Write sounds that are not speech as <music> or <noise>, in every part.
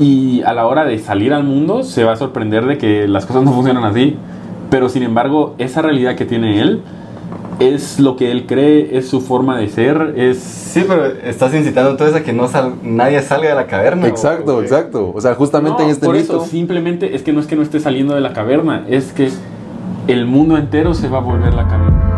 Y a la hora de salir al mundo se va a sorprender de que las cosas no funcionan así. Pero sin embargo, esa realidad que tiene él es lo que él cree, es su forma de ser, es... Sí, pero estás incitando entonces a que no sal, nadie salga de la caverna. Exacto, exacto. O sea, justamente en este por mito... Eso, simplemente es que no es que no esté saliendo de la caverna, es que el mundo entero se va a volver la caverna.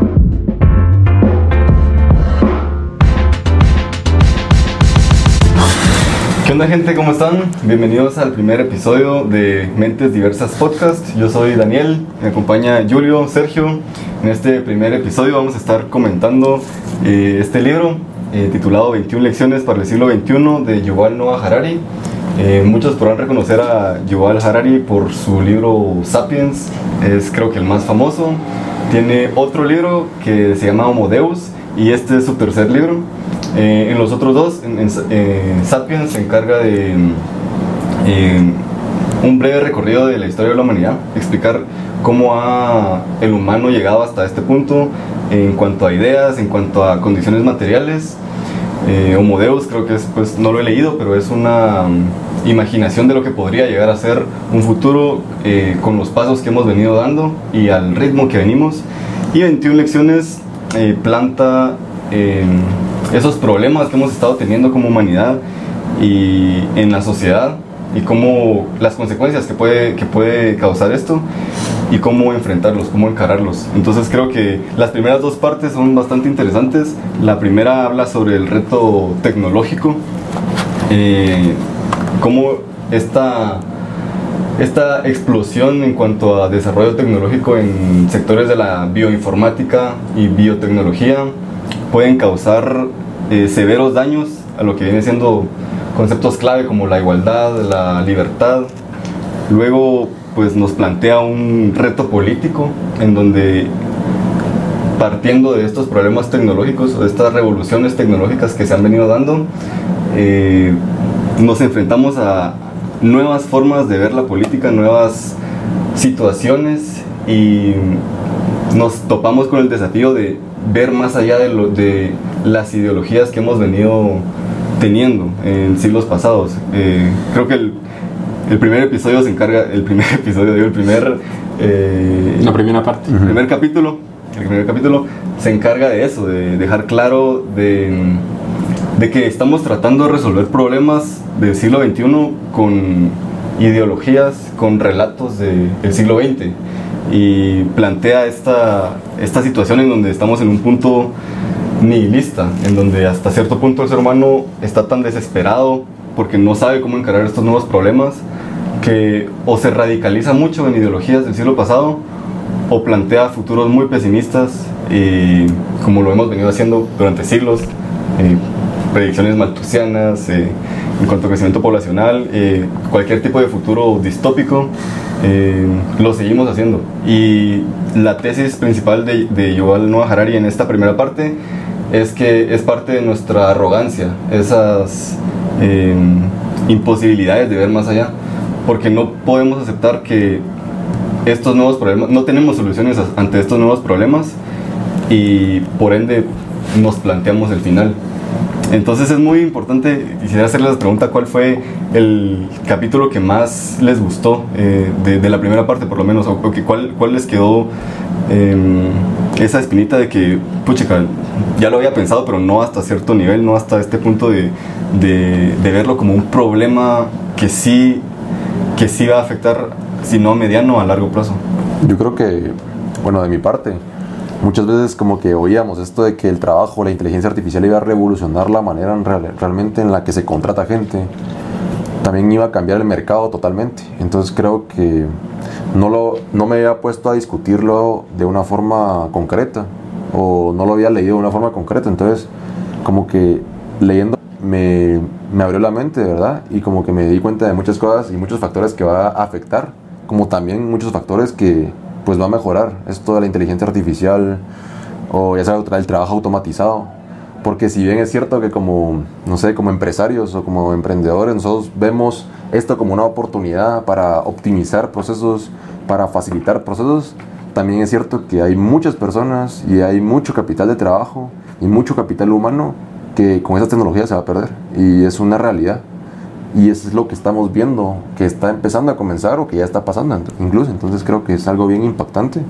¿Qué onda gente? ¿Cómo están? Bienvenidos al primer episodio de Mentes Diversas Podcast. Yo soy Daniel, me acompaña Julio, Sergio. En este primer episodio vamos a estar comentando eh, este libro eh, titulado 21 lecciones para el siglo XXI de Yuval Noah Harari. Eh, muchos podrán reconocer a Yuval Harari por su libro Sapiens, es creo que el más famoso. Tiene otro libro que se llama Homo Deus y este es su tercer libro. Eh, en los otros dos, en, en, eh, Sapiens se encarga de eh, un breve recorrido de la historia de la humanidad, explicar cómo ha el humano llegado hasta este punto en cuanto a ideas, en cuanto a condiciones materiales. Eh, Homo Deus creo que es, pues no lo he leído, pero es una um, imaginación de lo que podría llegar a ser un futuro eh, con los pasos que hemos venido dando y al ritmo que venimos. Y 21 lecciones eh, planta esos problemas que hemos estado teniendo como humanidad y en la sociedad y cómo las consecuencias que puede, que puede causar esto y cómo enfrentarlos, cómo encararlos. Entonces creo que las primeras dos partes son bastante interesantes. La primera habla sobre el reto tecnológico, eh, cómo esta, esta explosión en cuanto a desarrollo tecnológico en sectores de la bioinformática y biotecnología pueden causar eh, severos daños a lo que viene siendo conceptos clave como la igualdad, la libertad. Luego, pues nos plantea un reto político en donde partiendo de estos problemas tecnológicos, de estas revoluciones tecnológicas que se han venido dando, eh, nos enfrentamos a nuevas formas de ver la política, nuevas situaciones y nos topamos con el desafío de ver más allá de, lo, de las ideologías que hemos venido teniendo en siglos pasados. Eh, creo que el, el, primer episodio se encarga, el primer <laughs> episodio, digo, el primer... Eh, La primera parte. El primer capítulo, el primer capítulo se encarga de eso, de dejar claro de, de que estamos tratando de resolver problemas del siglo XXI con ideologías, con relatos del siglo XX y plantea esta, esta situación en donde estamos en un punto nihilista, en donde hasta cierto punto el ser humano está tan desesperado porque no sabe cómo encarar estos nuevos problemas que o se radicaliza mucho en ideologías del siglo pasado o plantea futuros muy pesimistas y como lo hemos venido haciendo durante siglos, eh, predicciones maltusianas eh, en cuanto a crecimiento poblacional, eh, cualquier tipo de futuro distópico, eh, lo seguimos haciendo. Y la tesis principal de, de Yuval Noah Harari en esta primera parte es que es parte de nuestra arrogancia, esas eh, imposibilidades de ver más allá, porque no podemos aceptar que estos nuevos problemas, no tenemos soluciones ante estos nuevos problemas y por ende nos planteamos el final. Entonces es muy importante, quisiera hacerles la pregunta, ¿cuál fue el capítulo que más les gustó eh, de, la primera parte por lo menos? ¿O, que, cuál, cuál, les quedó eh, esa espinita de que, puchica, ya lo había pensado, pero no hasta cierto nivel, no hasta este punto de, de, de verlo como un problema que sí, que sí va a afectar, si no a mediano, a largo plazo? Yo creo que, bueno, de mi parte, muchas veces como que oíamos esto de que el trabajo, la inteligencia artificial iba a revolucionar la manera en real, realmente en la que se contrata gente. También iba a cambiar el mercado totalmente. Entonces creo que no, lo, no me había puesto a discutirlo de una forma concreta o no lo había leído de una forma concreta. Entonces como que leyendo me, me abrió la mente, ¿verdad? Y como que me di cuenta de muchas cosas y muchos factores que va a afectar, como también muchos factores que pues va a mejorar esto de la inteligencia artificial o ya sea el trabajo automatizado. Porque si bien es cierto que como, no sé, como empresarios o como emprendedores nosotros vemos esto como una oportunidad para optimizar procesos, para facilitar procesos, también es cierto que hay muchas personas y hay mucho capital de trabajo y mucho capital humano que con esa tecnología se va a perder. Y es una realidad. Y eso es lo que estamos viendo, que está empezando a comenzar o que ya está pasando incluso. Entonces creo que es algo bien impactante.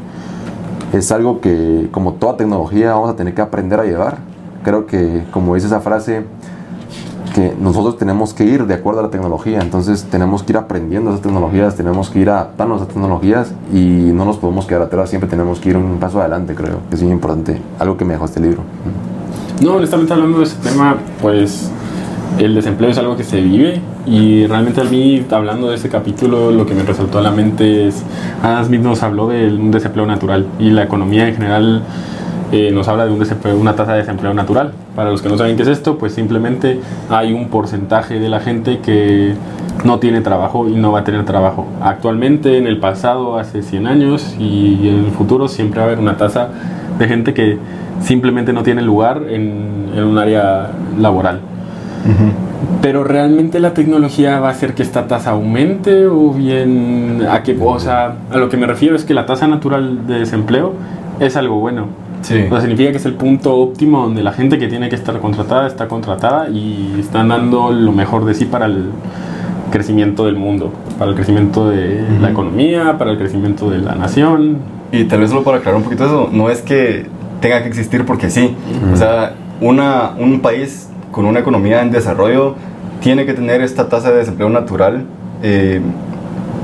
Es algo que, como toda tecnología, vamos a tener que aprender a llevar. Creo que, como dice esa frase, que nosotros tenemos que ir de acuerdo a la tecnología, entonces tenemos que ir aprendiendo esas tecnologías, tenemos que ir adaptando a esas tecnologías y no nos podemos quedar atrás, siempre tenemos que ir un paso adelante, creo, es muy importante, algo que me dejó este libro. No, honestamente hablando de ese tema, pues el desempleo es algo que se vive y realmente a mí, hablando de ese capítulo, lo que me resaltó a la mente es, Adam Smith nos habló de un desempleo natural y la economía en general eh, nos habla de un una tasa de desempleo natural. Para los que no saben qué es esto, pues simplemente hay un porcentaje de la gente que no tiene trabajo y no va a tener trabajo. Actualmente, en el pasado, hace 100 años y en el futuro siempre va a haber una tasa de gente que simplemente no tiene lugar en un área laboral. Pero realmente la tecnología va a hacer que esta tasa aumente o bien a qué cosa. A lo que me refiero es que la tasa natural de desempleo es algo bueno Sí. O significa que es el punto óptimo donde la gente que tiene que estar contratada está contratada y están dando lo mejor de sí para el crecimiento del mundo, para el crecimiento de la economía, para el crecimiento de la nación. Y tal vez solo para aclarar un poquito eso, no es que tenga que existir porque sí. O sea, una, un país con una economía en desarrollo tiene que tener esta tasa de desempleo natural eh,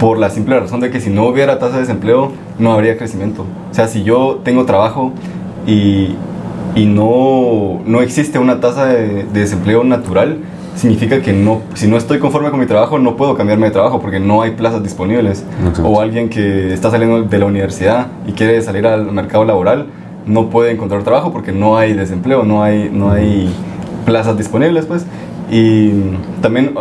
por la simple razón de que si no hubiera tasa de desempleo no habría crecimiento. O sea, si yo tengo trabajo y, y no, no, existe una tasa de, desempleo natural, significa que no, si no estoy conforme con mi trabajo, no puedo cambiarme de trabajo porque no hay plazas disponibles. O alguien que está saliendo de la universidad y quiere salir al mercado laboral, no puede encontrar trabajo porque no hay desempleo, no hay, no hay plazas disponibles, pues. Y también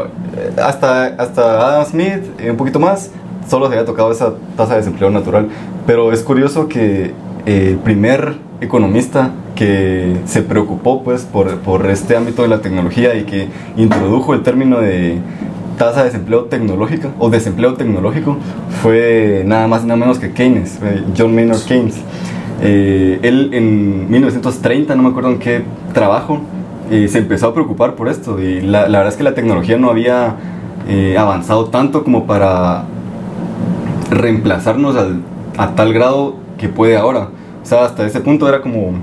hasta, hasta Adam Smith, un poquito más, solo se había tocado esa tasa de desempleo natural. Pero es curioso que el primer economista que se preocupó pues por, por, este ámbito de la tecnología y que introdujo el término de tasa de desempleo tecnológica o desempleo tecnológico fue nada más y nada menos que Keynes, John Maynard Keynes. Eh, él en 1930, no me acuerdo en qué trabajo, eh, se empezó a preocupar por esto y la, la verdad es que la tecnología no había eh, avanzado tanto como para reemplazarnos al, a tal grado que puede ahora. O sea, hasta ese punto era como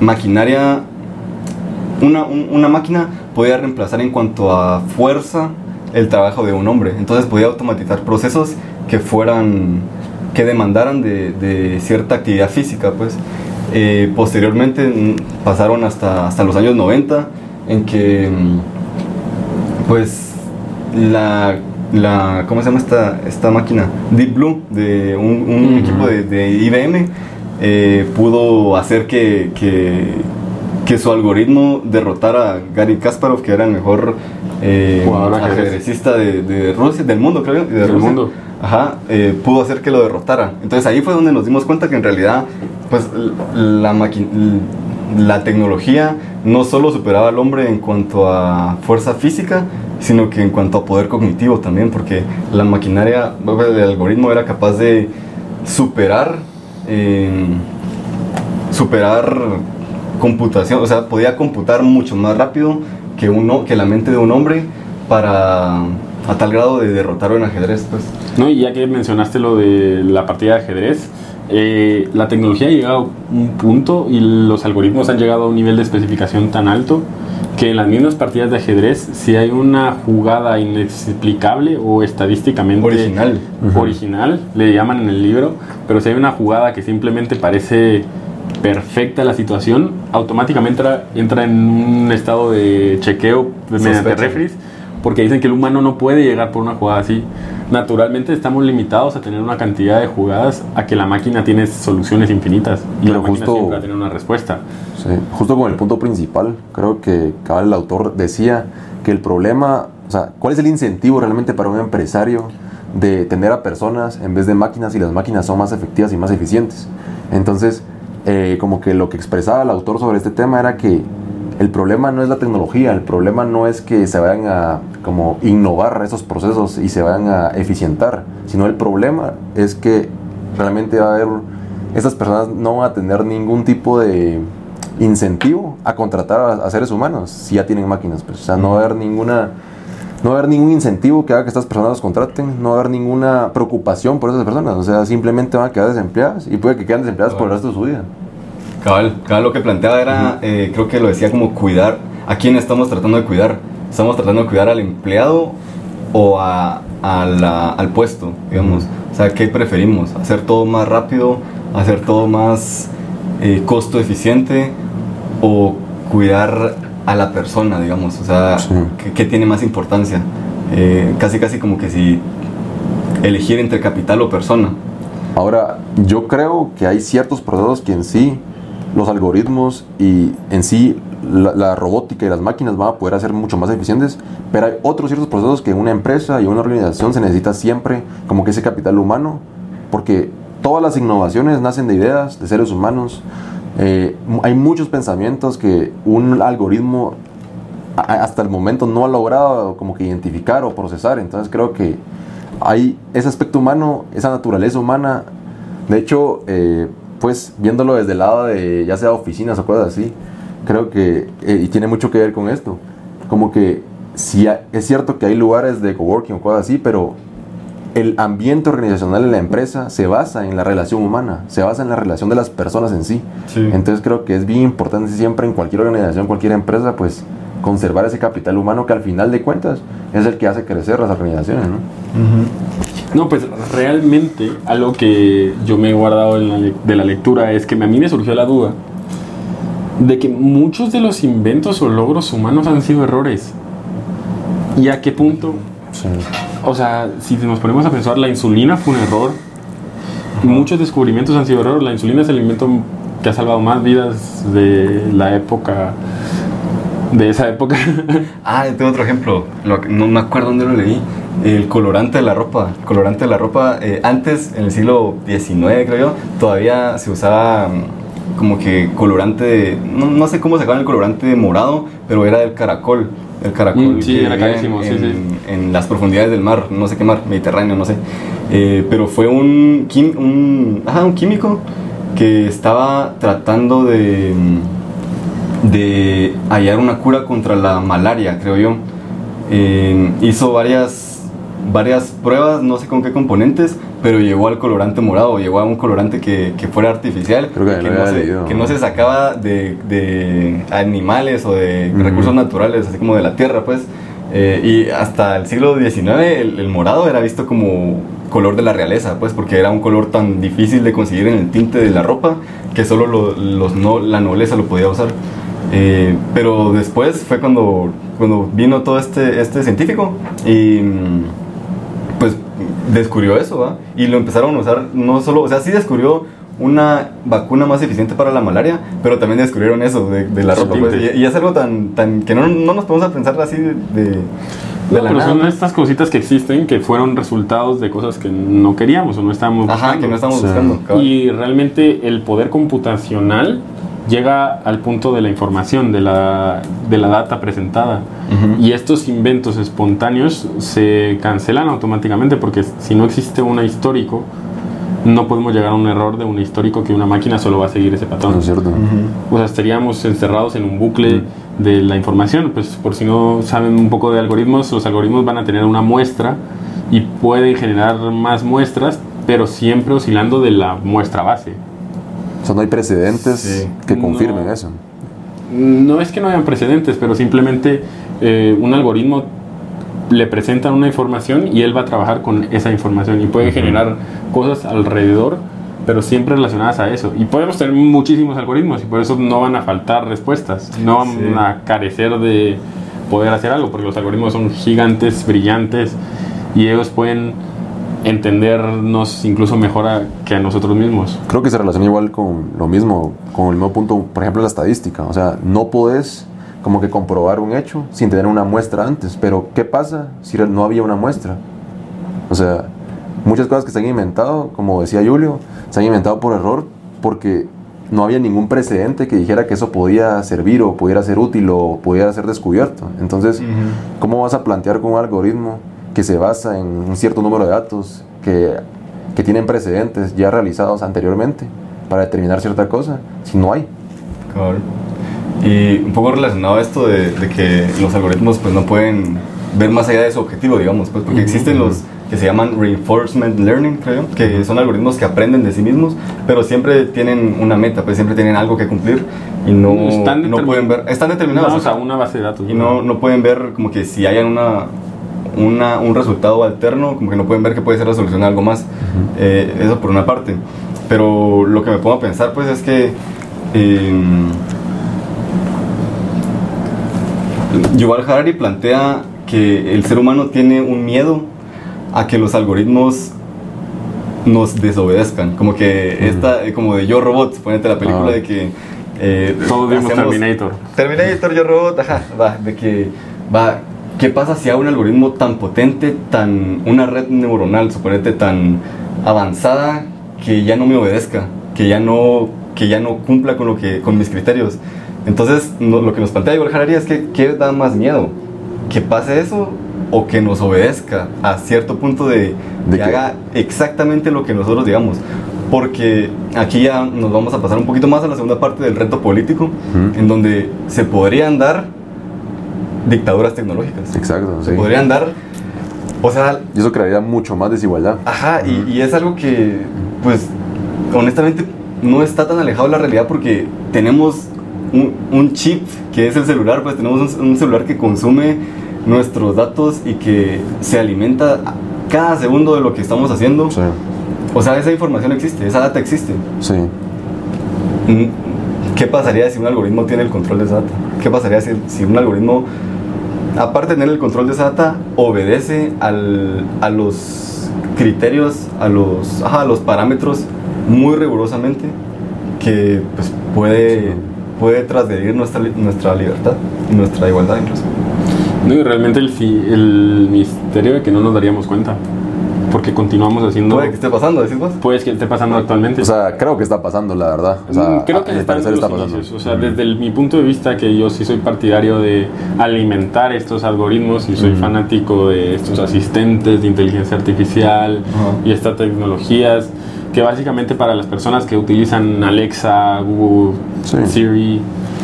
maquinaria, una, una máquina podía reemplazar en cuanto a fuerza el trabajo de un hombre. Entonces podía automatizar procesos que fueran, que demandaran de, cierta actividad física, pues. Eh, posteriormente pasaron hasta, hasta los años 90 en que mm, pues la, la ¿cómo se llama esta, esta máquina? Deep Blue de un, equipo de, de IBM eh, pudo hacer que, que, su algoritmo derrotara a Gary Kasparov, que era el mejor eh, ajedrecista de, Rusia, del mundo, creo. del mundo. Eh, pudo hacer que lo derrotara. Entonces ahí fue donde nos dimos cuenta que en realidad, pues, la, la tecnología no solo superaba al hombre en cuanto a fuerza física, sino que en cuanto a poder cognitivo también, porque la maquinaria, el algoritmo era capaz de superar superar computación, o sea, podía computar mucho más rápido que, uno, que la mente de un hombre para a tal grado de derrotarlo en ajedrez. Pues. No, y ya que mencionaste lo de la partida de ajedrez, eh, la tecnología ha llegado a un punto y los algoritmos han llegado a un nivel de especificación tan alto que en las mismas partidas de ajedrez, si hay una jugada inexplicable o estadísticamente original, original le llaman en el libro, pero si hay una jugada que simplemente parece perfecta la situación, automáticamente entra, entra en un estado de chequeo mediante refris, porque dicen que el humano no puede llegar por una jugada así. Naturalmente estamos limitados a tener una cantidad de jugadas a que la máquina tiene soluciones infinitas y la máquina siempre va a tener una respuesta. Sí, justo con el punto principal, creo que el autor decía que el problema, o sea, ¿cuál es el incentivo realmente para un empresario de tener a personas en vez de máquinas y las máquinas son más efectivas y más eficientes? Entonces, eh, como que lo que expresaba el autor sobre este tema era que el problema no es la tecnología, el problema no es que se vayan a como innovar esos procesos y se vayan a eficientar, sino el problema es que realmente va a haber, estas personas no van a tener ningún tipo de incentivo a contratar a, seres humanos si ya tienen máquinas, pues, o sea, no va a haber ninguna no haber ningún incentivo que haga que estas personas los contraten, no va a haber ninguna preocupación por esas personas, o sea, simplemente van a quedar desempleadas y puede que queden desempleadas por el resto de su vida. Cabal, cabal lo que planteaba era, eh, creo que lo decía como cuidar, ¿a quién estamos tratando de cuidar? ¿Estamos tratando de cuidar al empleado o a, a la- al puesto, digamos? O sea, ¿qué preferimos? ¿Hacer todo más rápido? ¿Hacer todo más eh, costo eficiente? ¿O cuidar a la persona, digamos? O sea, Sí. ¿qué, qué tiene más importancia? Eh, casi, casi como que si elegir entre capital o persona. Ahora, yo creo que hay ciertos procesos que en sí, los algoritmos y en sí la, robótica y las máquinas van a poder hacer mucho más eficientes, pero hay otros ciertos procesos que una empresa y una organización se necesita siempre como que ese capital humano, porque todas las innovaciones nacen de ideas, de seres humanos. Eh, hay muchos pensamientos que un algoritmo hasta el momento no ha logrado como que identificar o procesar. Entonces creo que hay ese aspecto humano, esa naturaleza humana. De hecho, eh, pues viéndolo desde el lado de ya sea oficinas o cosas así, creo que, eh, y tiene mucho que ver con esto, como que ha- es cierto que hay lugares de coworking o cosas así, pero el ambiente organizacional en la empresa se basa en la relación humana, se basa en la relación de las personas en sí. Sí. Entonces creo que es bien importante siempre en cualquier organización, cualquier empresa, pues conservar ese capital humano que al final de cuentas es el que hace crecer las organizaciones, ¿no? No, pues realmente algo que yo me he guardado la de la lectura es que a mí me surgió la duda de que muchos de los inventos o logros humanos han sido errores. ¿Y a qué punto? O sea, si nos ponemos a pensar, la insulina fue un error. Muchos descubrimientos han sido errores. La insulina es el invento que ha salvado más vidas de la época. De esa época. Ah, tengo otro ejemplo. No me acuerdo dónde lo leí. El colorante de la ropa. El colorante de la ropa. eh, antes, en el siglo XIX, creo yo, todavía se usaba mm, como que colorante. de- no, no sé cómo sacaban el colorante morado, pero era del caracol. El caracol Mm, sí, que era carísimo, en, sí, sí. en- en las profundidades del mar, no sé qué mar, Mediterráneo, no sé. Eh, pero fue un, un, ajá, un químico que estaba tratando de. mm, de hallar una cura contra la malaria, creo yo. Eh, hizo varias, varias pruebas, no sé con qué componentes, pero llegó al colorante morado, llegó a un colorante que, que fuera artificial, Creo que lo no se, que no se sacaba de, de animales o de Ujú. recursos naturales, así como de la tierra, pues. Eh, y hasta el siglo XIX el, el morado era visto como color de la realeza, pues, porque era un color tan difícil de conseguir en el tinte de la ropa que solo lo- los no, la nobleza lo podía usar. Eh, pero después fue cuando, cuando vino todo este, este científico y mm, descubrió eso, ¿va? Y lo empezaron a usar no solo, o sea, sí descubrió una vacuna más eficiente para la malaria, pero también descubrieron eso de, de la ropa. pues, y, y es algo tan, tan que no, no nos podemos a pensar así de, de, No, pero nada. son estas cositas que existen que fueron resultados de cosas que no queríamos o no estábamos Ajá, buscando. que no estamos buscando. cabal. Y realmente el poder computacional llega al punto de la información, de la, de la data presentada. Ujú. Y estos inventos espontáneos se cancelan automáticamente porque si no existe un histórico, no podemos llegar a un error de un histórico que una máquina solo va a seguir ese patrón. ¿No es cierto? Ujú. O sea, estaríamos encerrados en un bucle de la información. Pues por si no saben un poco de algoritmos, los algoritmos van a tener una muestra y pueden generar más muestras, pero siempre oscilando de la muestra base. O sea, no hay precedentes Sí. que confirmen No. eso. No es que no hayan precedentes, pero simplemente eh, un algoritmo le presenta una información y él va a trabajar con esa información y puede generar cosas alrededor, pero siempre relacionadas a eso. Y podemos tener muchísimos algoritmos y por eso no van a faltar respuestas, no van Sí. a carecer de poder hacer algo, porque los algoritmos son gigantes, brillantes y ellos pueden entendernos incluso mejor a- que a nosotros mismos. Creo que se relaciona igual con lo mismo, con el mismo punto, por ejemplo, la estadística. O sea, no podés como que comprobar un hecho sin tener una muestra antes. Pero, ¿qué pasa si no había una muestra? O sea, muchas cosas que se han inventado, como decía Julio, se han inventado por error porque no había ningún precedente que dijera que eso podía servir o pudiera ser útil o pudiera ser descubierto. Entonces. ¿cómo vas a plantear con un algoritmo que se basa en un cierto número de datos que, que tienen precedentes ya realizados anteriormente para determinar cierta cosa si no hay? Cabal. Y un poco relacionado a esto de, de que los algoritmos pues no pueden ver más allá de su objetivo, digamos, pues porque existen los que se llaman reinforcement learning, creo, que son algoritmos que aprenden de sí mismos, pero siempre tienen una meta, pues siempre tienen algo que cumplir y no, Están no pueden ver, están determinados. Vamos o sea, a una base de datos. y no, no pueden ver como que si hayan una, una, un resultado alterno, como que no pueden ver que puede ser la solución a algo más. Eh, eso por una parte. Pero lo que me pongo a pensar pues es que em, Yuval Harari plantea que el ser humano tiene un miedo a que los algoritmos nos desobedezcan. Como que esta, eh, como de Yo Robot, ponete la película Ah. de que... eh, Todos vimos Terminator. Terminator, Yo Robot, ajá, va, de que, va, ¿qué pasa si hago un algoritmo tan potente, tan, una red neuronal, suponete, tan avanzada, que ya no me obedezca, que ya no, que ya no cumpla con lo que, con mis criterios? Entonces, no- lo que nos plantea Yuval Harari es que, ¿qué da más miedo? ¿Que pase eso o que nos obedezca a cierto punto de, ¿De que haga exactamente lo que nosotros digamos? Porque aquí ya nos vamos a pasar un poquito más a la segunda parte del reto político, en donde se podrían dar dictaduras tecnológicas. Exacto, Se podrían dar, o sea, Y eso crearía mucho más desigualdad. ajá, y, y es algo que, pues, honestamente no está tan alejado de la realidad porque tenemos un, un chip que es el celular, pues tenemos un, un celular que consume nuestros datos y que se alimenta cada segundo de lo que estamos haciendo. Sí, O sea, esa información existe, esa data existe. sí. Mm, ¿Qué pasaría si un algoritmo tiene el control de esa data? ¿Qué pasaría si, si un algoritmo, aparte de tener el control de esa data, obedece al- a los criterios, a los, ajá, a los parámetros muy rigurosamente que pues, puede, puede transgredir nuestra, nuestra libertad y nuestra igualdad incluso? No, y realmente el, el misterio de que no nos daríamos cuenta. Porque continuamos haciendo. Puede que esté pasando, decís vos. Puede que esté pasando actualmente. O sea, creo que está pasando, la verdad. O sea, Mm, Creo que a está, pasando. inicios. O sea, desde el- mi punto de vista, que yo sí soy partidario de alimentar estos algoritmos y soy Ujú. fanático de estos asistentes de inteligencia artificial y estas tecnologías, que básicamente para las personas que utilizan Alexa, Google, Sí. Siri,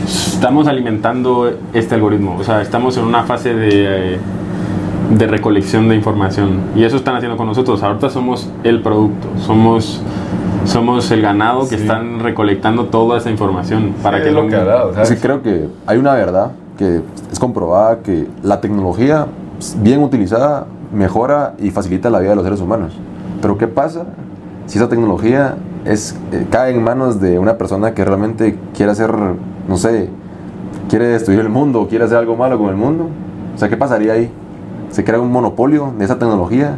estamos alimentando este algoritmo. O sea, estamos en una fase de. eh, de recolección de información y eso están haciendo con nosotros ahorita somos el producto somos somos el ganado que Sí. están recolectando toda esa información para Sí, que es lo que hará, o sea, Sí, creo que hay una verdad que es comprobada que la tecnología bien utilizada mejora y facilita la vida de los seres humanos. Pero ¿qué pasa si esa tecnología es, eh, cae en manos de una persona que realmente quiere hacer, no sé, quiere destruir el mundo o quiere hacer algo malo con el mundo? O sea, ¿qué pasaría ahí? ¿Se crea un monopolio de esa tecnología?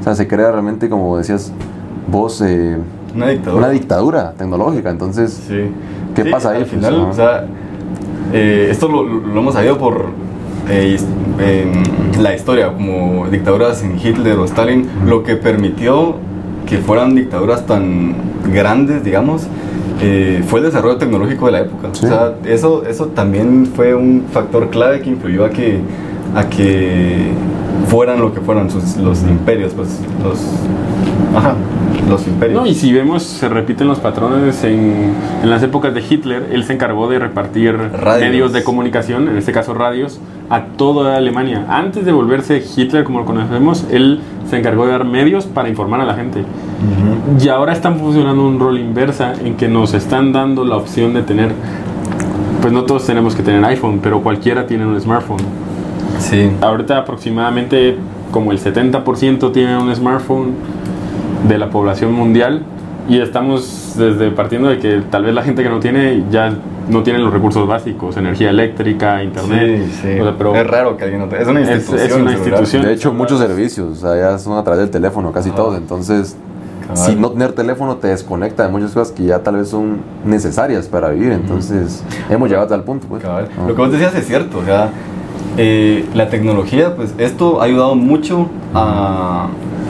O sea, se crea realmente, como decías vos, eh, una dictadura. una dictadura tecnológica. Entonces, Sí. ¿Qué Sí, pasa ahí? Al Pues, final, ajá. o sea, eh, esto lo, lo hemos sabido por eh, em, la historia, como dictaduras en Hitler o Stalin, lo que permitió que fueran dictaduras tan grandes, digamos, eh, fue el desarrollo tecnológico de la época. Sí. O sea, eso, eso también fue un factor clave que influyó a que, a que fueran lo que fueran sus, los imperios, pues los... Ajá, los imperios. No, y si vemos, se repiten los patrones en, en las épocas de Hitler, él se encargó de repartir Radios. medios de comunicación, en este caso radios, a toda Alemania. Antes de volverse Hitler como lo conocemos, él se encargó de dar medios para informar a la gente. Y ahora están funcionando un rol inversa en que nos están dando la opción de tener, pues no todos tenemos que tener iPhone, pero cualquiera tiene un smartphone. Sí. Ahorita aproximadamente como el 70% tiene un smartphone de la población mundial y estamos desde partiendo de que tal vez la gente que no tiene ya no tiene los recursos básicos, energía eléctrica, internet. Sí, sí. O sea, pero es raro que alguien no te- Es una Es- es institución. una el institución. De hecho, muchos servicios, o sea, ya son a través del teléfono, casi Ajá. todos. Entonces, si no tener teléfono te desconecta de muchas cosas que ya tal vez son necesarias para vivir. Entonces, hemos llegado a tal punto. Pues. Ah. Lo que vos decías es cierto. O sea, eh, la tecnología, pues esto ha ayudado mucho a-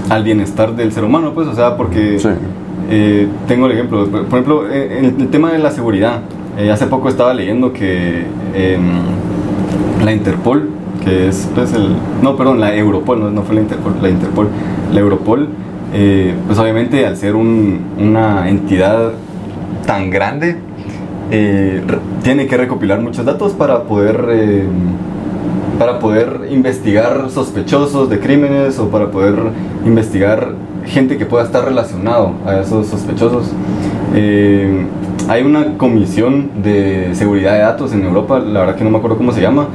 al bienestar del ser humano, pues, o sea, porque Sí. eh, tengo el ejemplo. Por ejemplo, eh, en el tema de la seguridad. eh, hace poco estaba leyendo que em, la Interpol, que es pues el... No, perdón, la Europol, no, no fue la Interpol, la Interpol. La Europol, eh, pues obviamente al ser un- una entidad tan grande, eh, tiene que recopilar muchos datos para poder, eh, para poder investigar sospechosos de crímenes o para poder investigar gente que pueda estar relacionado a esos sospechosos. Eh, hay una comisión de seguridad de datos en Europa, la verdad que no me acuerdo cómo se llama,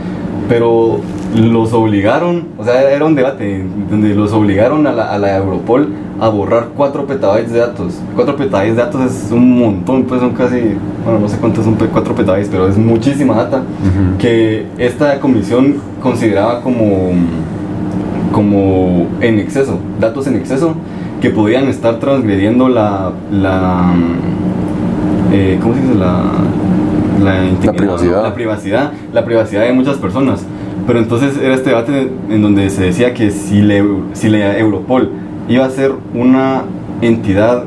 pero los obligaron, o sea, era un debate donde los obligaron a la, a la Europol a borrar 4 petabytes de datos. 4 petabytes de datos es un montón, pues son casi, bueno, no sé cuántos son 4 petabytes, pero es muchísima data que esta comisión consideraba como, como en exceso, datos en exceso que podían estar transgrediendo la, la eh, ¿cómo se dice? La, la, intimidad, privacidad. la privacidad, la privacidad de muchas personas. Pero entonces era este debate en donde se decía que si, le, si la Europol iba a ser una entidad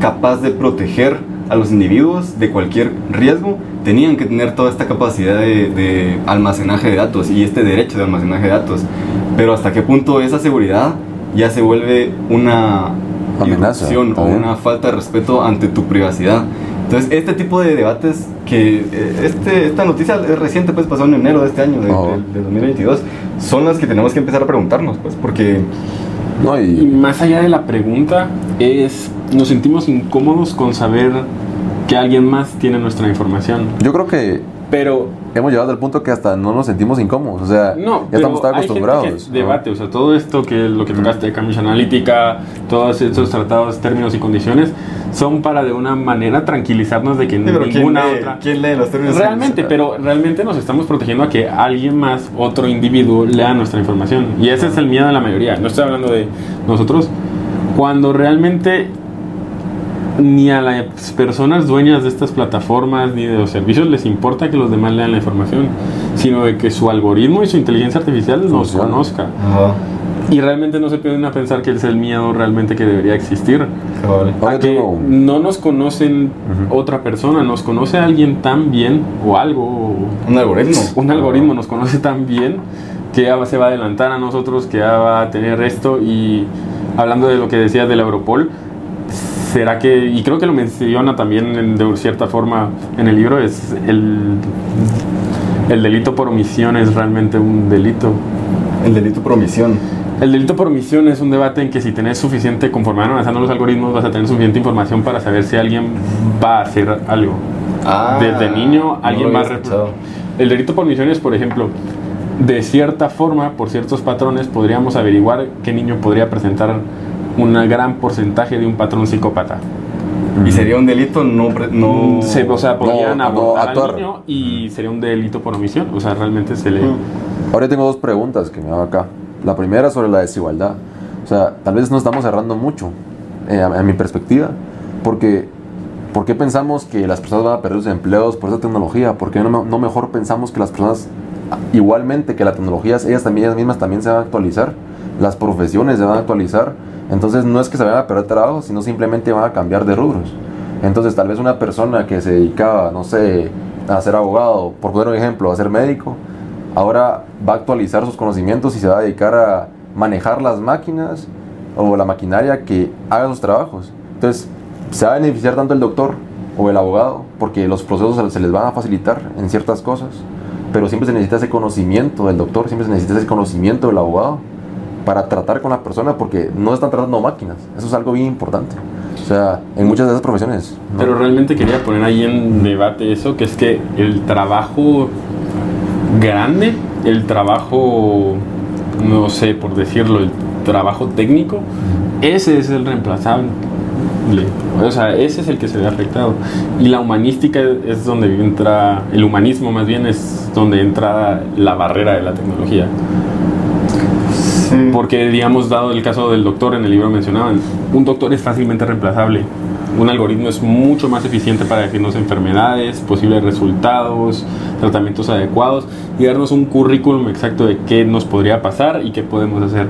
capaz de proteger a los individuos de cualquier riesgo, tenían que tener toda esta capacidad de, de almacenaje de datos y este derecho de almacenaje de datos. Pero hasta qué punto esa seguridad ya se vuelve una Amenaza, irrupción o una falta de respeto ante tu privacidad. Entonces, este tipo de debates que eh, este, esta noticia es reciente, pues pasó en enero de este año, de, Oh. de- de 2022, son las que tenemos que empezar a preguntarnos, pues, porque No, Y y más allá de la pregunta, es nos sentimos incómodos con saber que alguien más tiene nuestra información. yo creo que Pero hemos llegado al punto que hasta no nos sentimos incómodos. O sea, no, ya estamos tan pero hay gente acostumbrados. debate, o sea, todo esto que lo que tocaste de Cambridge Analytica, todos esos tratados, términos y condiciones, son para de una manera tranquilizarnos de que Sí, pero ¿quién ninguna lee, otra. quién lee los términos? Realmente, pero realmente nos estamos protegiendo a que alguien más, otro individuo, lea nuestra información. Y ese es el miedo de la mayoría. No estoy hablando de nosotros. Cuando realmente ni a las personas dueñas de estas plataformas ni de los servicios les importa que los demás lean la información, sino de que su algoritmo y su inteligencia artificial nos conozca. Ajá, Y realmente no se pueden a pensar que es el miedo realmente que debería existir. A que no nos conocen otra persona, nos conoce alguien tan bien o algo, o Un algoritmo. <laughs> un algoritmo nos conoce tan bien que ya se va a adelantar a nosotros, que ya va a tener esto y hablando de lo que decías del Europol, será que, y creo que lo menciona también en- de cierta forma en el libro, es el, el delito por omisión es realmente un delito. El delito por omisión. El delito por omisión es un debate en que si tenés suficiente, conforme van avanzando los algoritmos, vas a tener suficiente información para saber si alguien va a hacer algo. Ah, Desde niño, alguien no va a... El delito por omisión es, por ejemplo, de cierta forma, por ciertos patrones, podríamos averiguar qué niño podría presentar un gran porcentaje de un patrón psicópata. Y sería un delito no... no... Se- o sea, podrían no abordar actuar. al niño y sería un delito por omisión. O sea, realmente se le... Ahora yo tengo dos preguntas que me hago acá. La primera sobre la desigualdad. O sea, tal vez nos estamos cerrando mucho, eh, a, a mi perspectiva, porque ¿por qué pensamos que las personas van a perder sus empleos por esa tecnología? ¿Por qué no, no mejor pensamos que las personas, igualmente que la tecnología, ellas también ellas mismas también se van a actualizar, las profesiones se van a actualizar, entonces no es que se vayan a perder trabajo, sino simplemente van a cambiar de rubros. Entonces tal vez una persona que se dedicaba, no sé, a ser abogado, por poner un ejemplo, a ser médico, ahora va a actualizar sus conocimientos y se va a dedicar a manejar las máquinas o la maquinaria que haga sus trabajos. Entonces, se va a beneficiar tanto el doctor o el abogado porque los procesos se- les van a facilitar en ciertas cosas, pero siempre se necesita ese conocimiento del doctor, siempre se necesita ese conocimiento del abogado para tratar con la persona porque no están tratando máquinas. Eso es algo bien importante. O sea, en muchas de esas profesiones. Pero realmente quería poner ahí en debate eso, que es que el trabajo grande, el trabajo, no sé por decirlo, el trabajo técnico, ese es el reemplazable. O sea, ese es el que se ve afectado. Y la humanística es donde entra, el humanismo más bien es donde entra la barrera de la tecnología. Sí. Porque, digamos, dado el caso del doctor, en el libro mencionaban, un doctor es fácilmente reemplazable. Un algoritmo es mucho más eficiente para definirnos enfermedades, posibles resultados, tratamientos adecuados y darnos un currículum exacto de qué nos podría pasar y qué podemos hacer.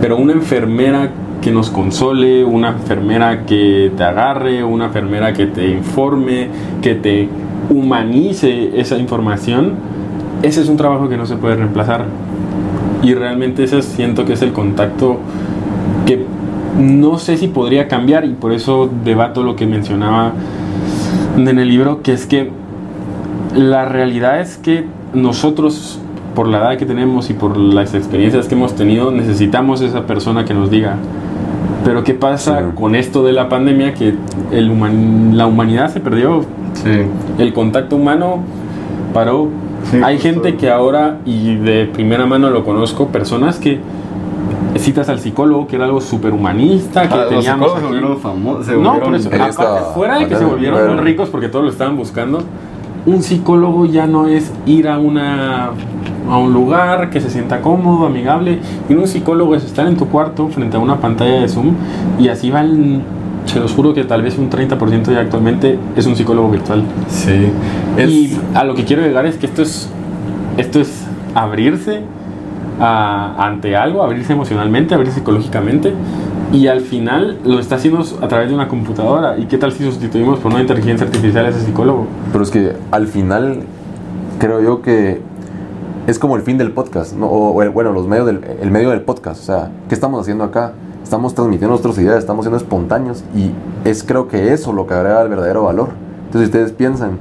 Pero una enfermera que nos console, una enfermera que te agarre, una enfermera que te informe, que te humanice esa información, ese es un trabajo que no se puede reemplazar. Y realmente ese siento que es el contacto que no sé si podría cambiar y por eso debato lo que mencionaba en el libro, que es que la realidad es que nosotros por la edad que tenemos y por las experiencias que hemos tenido, necesitamos esa persona que nos diga. Pero ¿qué pasa Sí. con esto de la pandemia? Que el human- la humanidad se perdió, Sí. el contacto humano paró. Sí, Hay gente que ahora, y de primera mano lo conozco, personas que citas al psicólogo, que era algo súper humanista, que Ah, los teníamos se aquí. volvieron famosos. se No, por eso, aparte, fuera de que se volvieron muy ricos porque todos lo estaban buscando, un psicólogo ya no es ir a una a un lugar que se sienta cómodo, amigable, y un psicólogo es estar en tu cuarto frente a una pantalla de Zoom y así va el, se los juro que tal vez un 30% ya actualmente es un psicólogo virtual. Sí. Es- Y a lo que quiero llegar es que esto es, esto es abrirse ante algo, abrirse emocionalmente, abrirse psicológicamente. Y al final lo está haciendo a través de una computadora. ¿Y qué tal si sustituimos por una inteligencia artificial a ese psicólogo? Pero es que al final creo yo que es como el fin del podcast, o el- bueno, los medios del, el medio del podcast. O sea, ¿qué estamos haciendo acá? Estamos transmitiendo nuestras ideas, estamos siendo espontáneos y es creo que eso lo que agrega el verdadero valor. Entonces, si ustedes piensan,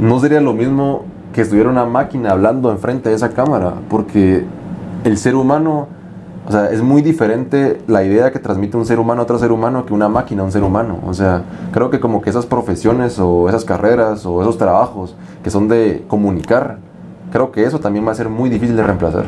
no sería lo mismo que estuviera una máquina hablando enfrente de esa cámara, porque el ser humano, o sea, es muy diferente la idea que transmite un ser humano a otro ser humano que una máquina a un ser humano. O sea, creo que como que esas profesiones o esas carreras o esos trabajos que son de comunicar, creo que eso también va a ser muy difícil de reemplazar.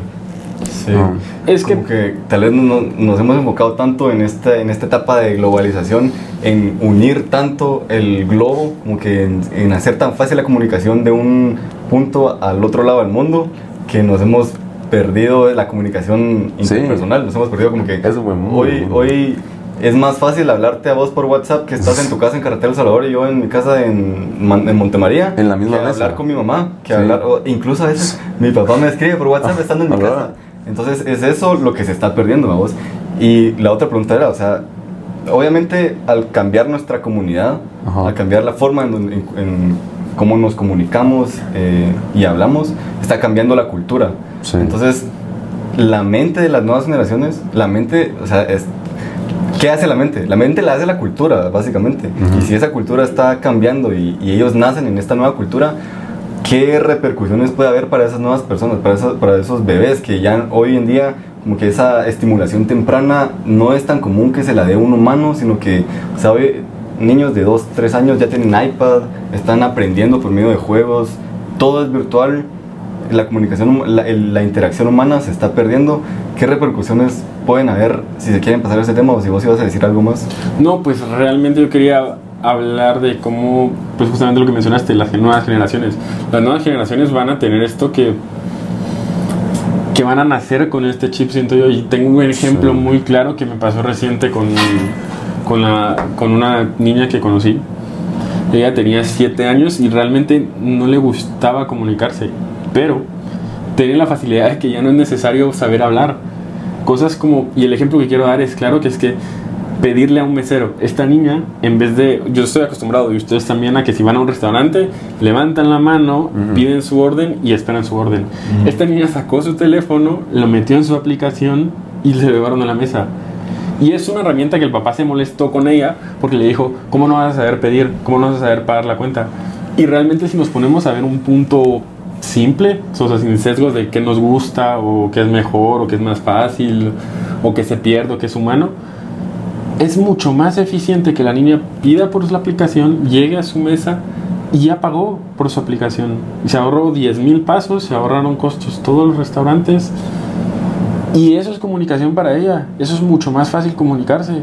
Sí. Ah. Es que- tal vez no- nos hemos enfocado tanto en esta, en esta etapa de globalización, en unir tanto el globo, como que en, en hacer tan fácil la comunicación de un punto al otro lado del mundo, que nos hemos perdido la comunicación Sí. interpersonal, nos hemos perdido como que Eso fue muy hoy, hoy es más fácil hablarte a vos por WhatsApp que estás en tu casa en Carretera El Salvador y yo en mi casa en, en Montemaría. En la misma que mesa. hablar con mi mamá, que Sí. hablar, o incluso a veces <laughs> mi papá me escribe por WhatsApp Ah, estando en mi casa. Entonces es eso lo que se está perdiendo, vos. Y la otra pregunta era, o sea, obviamente al cambiar nuestra comunidad, Ajá. al cambiar la forma en, en- en cómo nos comunicamos eh, y hablamos, está cambiando la cultura. Sí. Entonces, la mente de las nuevas generaciones, la mente, o sea, es, ¿qué hace la mente? La mente la hace la cultura, básicamente. Y si esa cultura está cambiando y, y ellos nacen en esta nueva cultura, ¿qué repercusiones puede haber para esas nuevas personas, para esos, para esos bebés que ya hoy en día, como que esa estimulación temprana no es tan común que se la dé un humano, sino que, o sea, hoy niños de 2, 3 años ya tienen iPad, están aprendiendo por medio de juegos, todo es virtual, la comunicación, la, interacción humana se está perdiendo. ¿Qué repercusiones pueden haber si se quieren pasar ese tema o si vos ibas a decir algo más? No, pues realmente yo quería hablar de cómo, pues justamente lo que mencionaste, las nuevas generaciones. Las nuevas generaciones van a tener esto que que van a nacer con este chip, siento yo. Y tengo un ejemplo Sí. muy claro que me pasó reciente con, con, la, con una niña que conocí. Ella tenía 7 años y realmente no le gustaba comunicarse, pero tenía la facilidad de que ya no es necesario saber hablar. Cosas como, y el ejemplo que quiero dar es claro que es que pedirle a un mesero, esta niña, en vez de, yo estoy acostumbrado y ustedes también a que si van a un restaurante, levantan la mano, Ujú. piden su orden y esperan su orden. Ujú. Esta niña sacó su teléfono, lo metió en su aplicación y lo llevaron a la mesa. Y es una herramienta que el papá se molestó con ella porque le dijo, ¿cómo no vas a saber pedir? ¿Cómo no vas a saber pagar la cuenta? Y realmente si nos ponemos a ver un punto simple, o sea, sin sesgos de qué nos gusta o qué es mejor o qué es más fácil o qué se pierde o qué es humano, es mucho más eficiente que la niña pida por la aplicación, llegue a su mesa y ya pagó por su aplicación. Se ahorró 10 mil pasos, se ahorraron costos todos los restaurantes. Y eso es comunicación para ella. Eso es mucho más fácil comunicarse.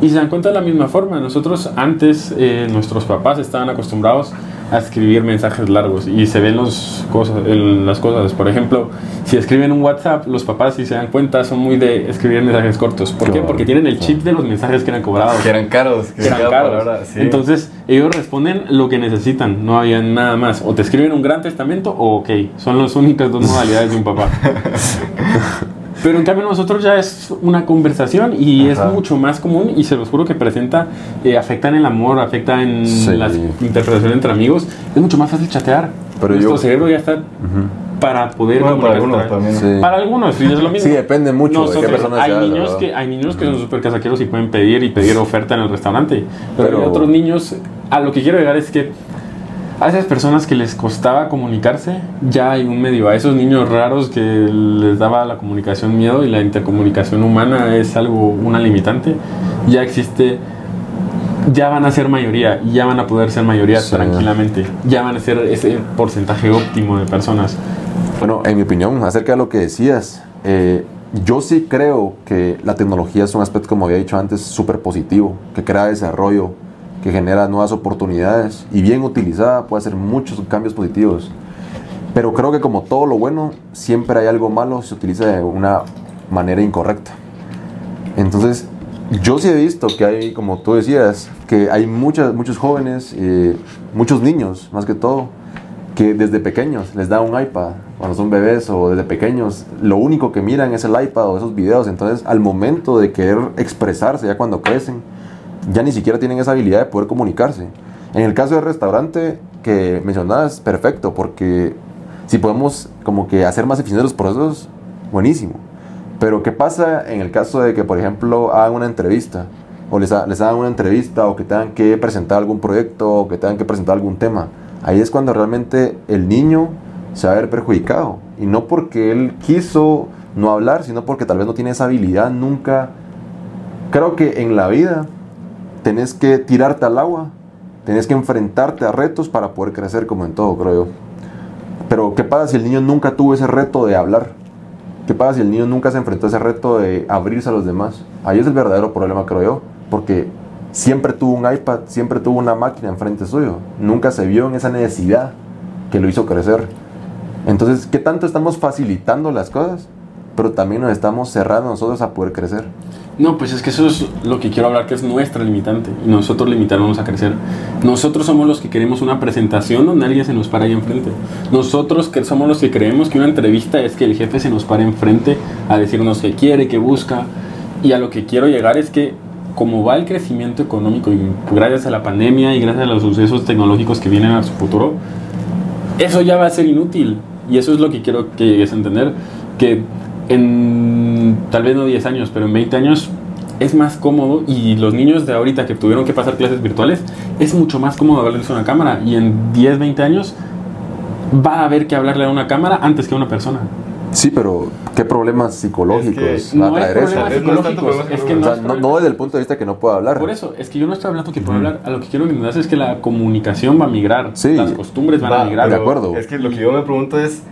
Y se dan cuenta de la misma forma. Nosotros antes, eh, nuestros papás estaban acostumbrados a escribir mensajes largos y se ven los cosas, el- las cosas. Por ejemplo, si escriben un WhatsApp, los papás, si se dan cuenta, son muy de escribir mensajes cortos. ¿Por qué? Porque tienen el chip de los mensajes que eran cobrados. Que eran caros. Que eran cada caros. palabra, sí. Entonces, ellos responden lo que necesitan, no había nada más. O te escriben un gran testamento o ok. Son las únicas dos modalidades de un papá. <laughs> Pero en cambio nosotros ya es una conversación y Ajá. es mucho más común y se los juro que presenta, eh, afecta en el amor, afecta en Sí. la interpretación entre amigos. Es mucho más fácil chatear. Pero Nuestro yo- cerebro ya está Ujú. para poder Bueno, para algunos también. Sí. Para algunos, sí, es lo mismo. Sí, depende mucho de qué Nosotros- persona hay seas, niños que Hay niños que son súper casaqueros y pueden pedir y pedir oferta en el restaurante. Pero, Pero- hay otros niños, a lo que quiero llegar es que a esas personas que les costaba comunicarse, ya hay un medio. A esos niños raros que les daba la comunicación miedo y la intercomunicación humana es algo, una limitante, ya existe, ya van a ser mayoría y ya van a poder ser mayoría Sí. tranquilamente. Ya van a ser ese porcentaje óptimo de personas. Bueno, en mi opinión, acerca de lo que decías, eh, yo sí creo que la tecnología es un aspecto, como había dicho antes, súper positivo, que crea desarrollo, que genera nuevas oportunidades y bien utilizada puede hacer muchos cambios positivos. Pero creo que como todo lo bueno, siempre hay algo malo si se utiliza de una manera incorrecta. Entonces, yo sí he visto que hay, como tú decías, que hay muchas, muchos jóvenes, eh, muchos niños más que todo, que desde pequeños les da un iPad cuando son bebés o desde pequeños, lo único que miran es el iPad o esos videos. Entonces, al momento de querer expresarse, ya cuando crecen, ya ni siquiera tienen esa habilidad de poder comunicarse. En el caso del restaurante que mencionabas, perfecto, porque si podemos como que hacer más eficientes los procesos, buenísimo. Pero ¿qué pasa en el caso de que, por ejemplo, hagan una entrevista? O les, ha- les hagan una entrevista o que tengan que presentar algún proyecto o que tengan que presentar algún tema. Ahí es cuando realmente el niño se va a ver perjudicado. Y no porque él quiso no hablar, sino porque tal vez no tiene esa habilidad nunca. Creo que en la vida tenés que tirarte al agua, tenés que enfrentarte a retos para poder crecer como en todo, creo yo. Pero ¿qué pasa si el niño nunca tuvo ese reto de hablar? ¿Qué pasa si el niño nunca se enfrentó a ese reto de abrirse a los demás? Ahí es el verdadero problema, creo yo, porque siempre tuvo un iPad, siempre tuvo una máquina enfrente suyo, nunca se vio en esa necesidad que lo hizo crecer. Entonces, ¿qué tanto estamos facilitando las cosas? Pero también nos estamos cerrando nosotros a poder crecer. No, pues es que eso es lo que quiero hablar, que es nuestra limitante. Nosotros limitarnos a crecer. Nosotros somos los que queremos una presentación donde alguien se nos para ahí enfrente. Nosotros que somos los que creemos que una entrevista es que el jefe se nos pare enfrente a decirnos qué quiere, qué busca. Y a lo que quiero llegar es que como va el crecimiento económico y gracias a la pandemia y gracias a los sucesos tecnológicos que vienen a su futuro, eso ya va a ser inútil. Y eso es lo que quiero que llegues a entender. Que en tal vez no 10 años, pero en 20 años es más cómodo. Y los niños de ahorita que tuvieron que pasar clases virtuales, es mucho más cómodo hablarles a una cámara. Y en 10, 20 años va a haber que hablarle a una cámara antes que a una persona. Sí, pero ¿qué problemas psicológicos Es que va a No es traer eso? no es que O no sea, es no, problema- no desde el punto de vista que no pueda hablar. Por eso, es que yo no estoy hablando que pueda hablar. A lo que quiero que entiendas es que la comunicación va a migrar. Sí. Las costumbres van a Va, migrar. de acuerdo. Es que lo que yo me pregunto es,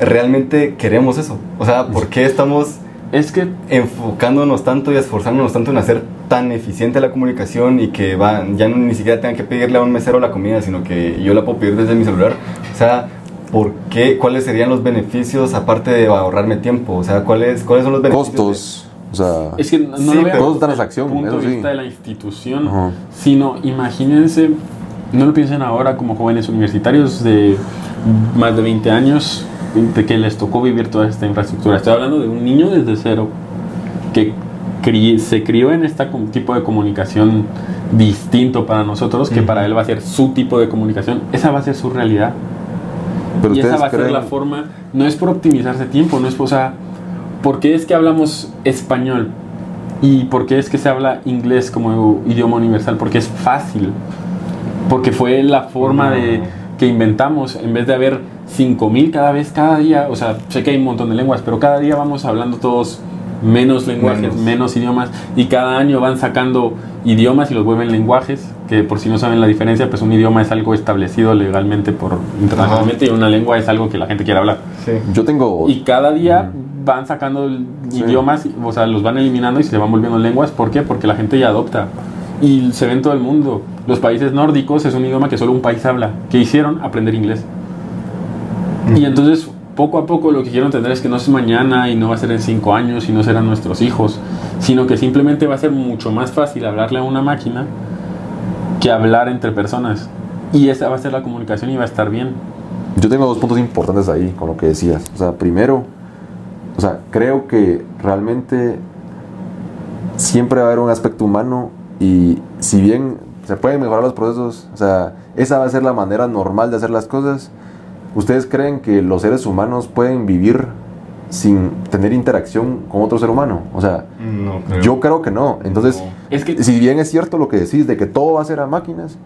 ¿realmente queremos eso? O sea, ¿por qué estamos Es que enfocándonos tanto y esforzándonos tanto en hacer tan eficiente la comunicación y que va, ya no, ni siquiera tengan que pedirle a un mesero la comida, sino que yo la puedo pedir desde mi celular? O sea, ¿por qué? ¿Cuáles serían los beneficios aparte de ahorrarme tiempo? O sea, ¿cuáles, cuáles son los beneficios? de- Costos, o sea, Es que no Sí, lo es desde transacción, el punto eso de sí. vista de la institución, Ajá. sino imagínense, no lo piensen ahora como jóvenes universitarios de más de 20 años, de que les tocó vivir toda esta infraestructura. Estoy hablando de un niño desde cero que cri- se crió en este tipo de comunicación distinto para nosotros, que para él va a ser su tipo de comunicación. Esa va a ser su realidad. pero y esa va a ser la forma, no es por optimizarse tiempo, no es, o sea, ¿por qué es que hablamos español? ¿Y por qué es que se habla inglés como idioma universal? Porque es fácil. Porque fue la forma de que inventamos, en vez de haber 5000 cada vez, cada día, o sea, sé que hay un montón de lenguas, pero cada día vamos hablando todos menos lenguajes, Menos. menos, idiomas, y cada año van sacando idiomas y los vuelven lenguajes, que por si no saben la diferencia, pues un idioma es algo establecido legalmente por internacionalmente y una lengua es algo que la gente quiere hablar. Sí. yo tengo, Y cada día van sacando Sí. idiomas, o sea, los van eliminando y se van volviendo lenguas. ¿Por qué? Porque la gente ya adopta. Y se ve en todo el mundo. Los países nórdicos es un idioma que solo un país habla. ¿Qué hicieron? Aprender inglés. Y entonces, poco a poco, lo que quiero entender es que no es mañana y no va a ser en cinco años y no serán nuestros hijos, sino que simplemente va a ser mucho más fácil hablarle a una máquina que hablar entre personas. Y esa va a ser la comunicación y va a estar bien. yo tengo dos puntos importantes ahí con lo que decías. O sea, primero, o sea, creo que realmente siempre va a haber un aspecto humano y si bien se pueden mejorar los procesos, o sea, esa va a ser la manera normal de hacer las cosas. ¿Ustedes creen que los seres humanos pueden vivir sin tener interacción con otro ser humano? O sea, No creo. yo creo que no. Entonces, Es que si bien es cierto lo que decís de que todo va a ser a máquinas,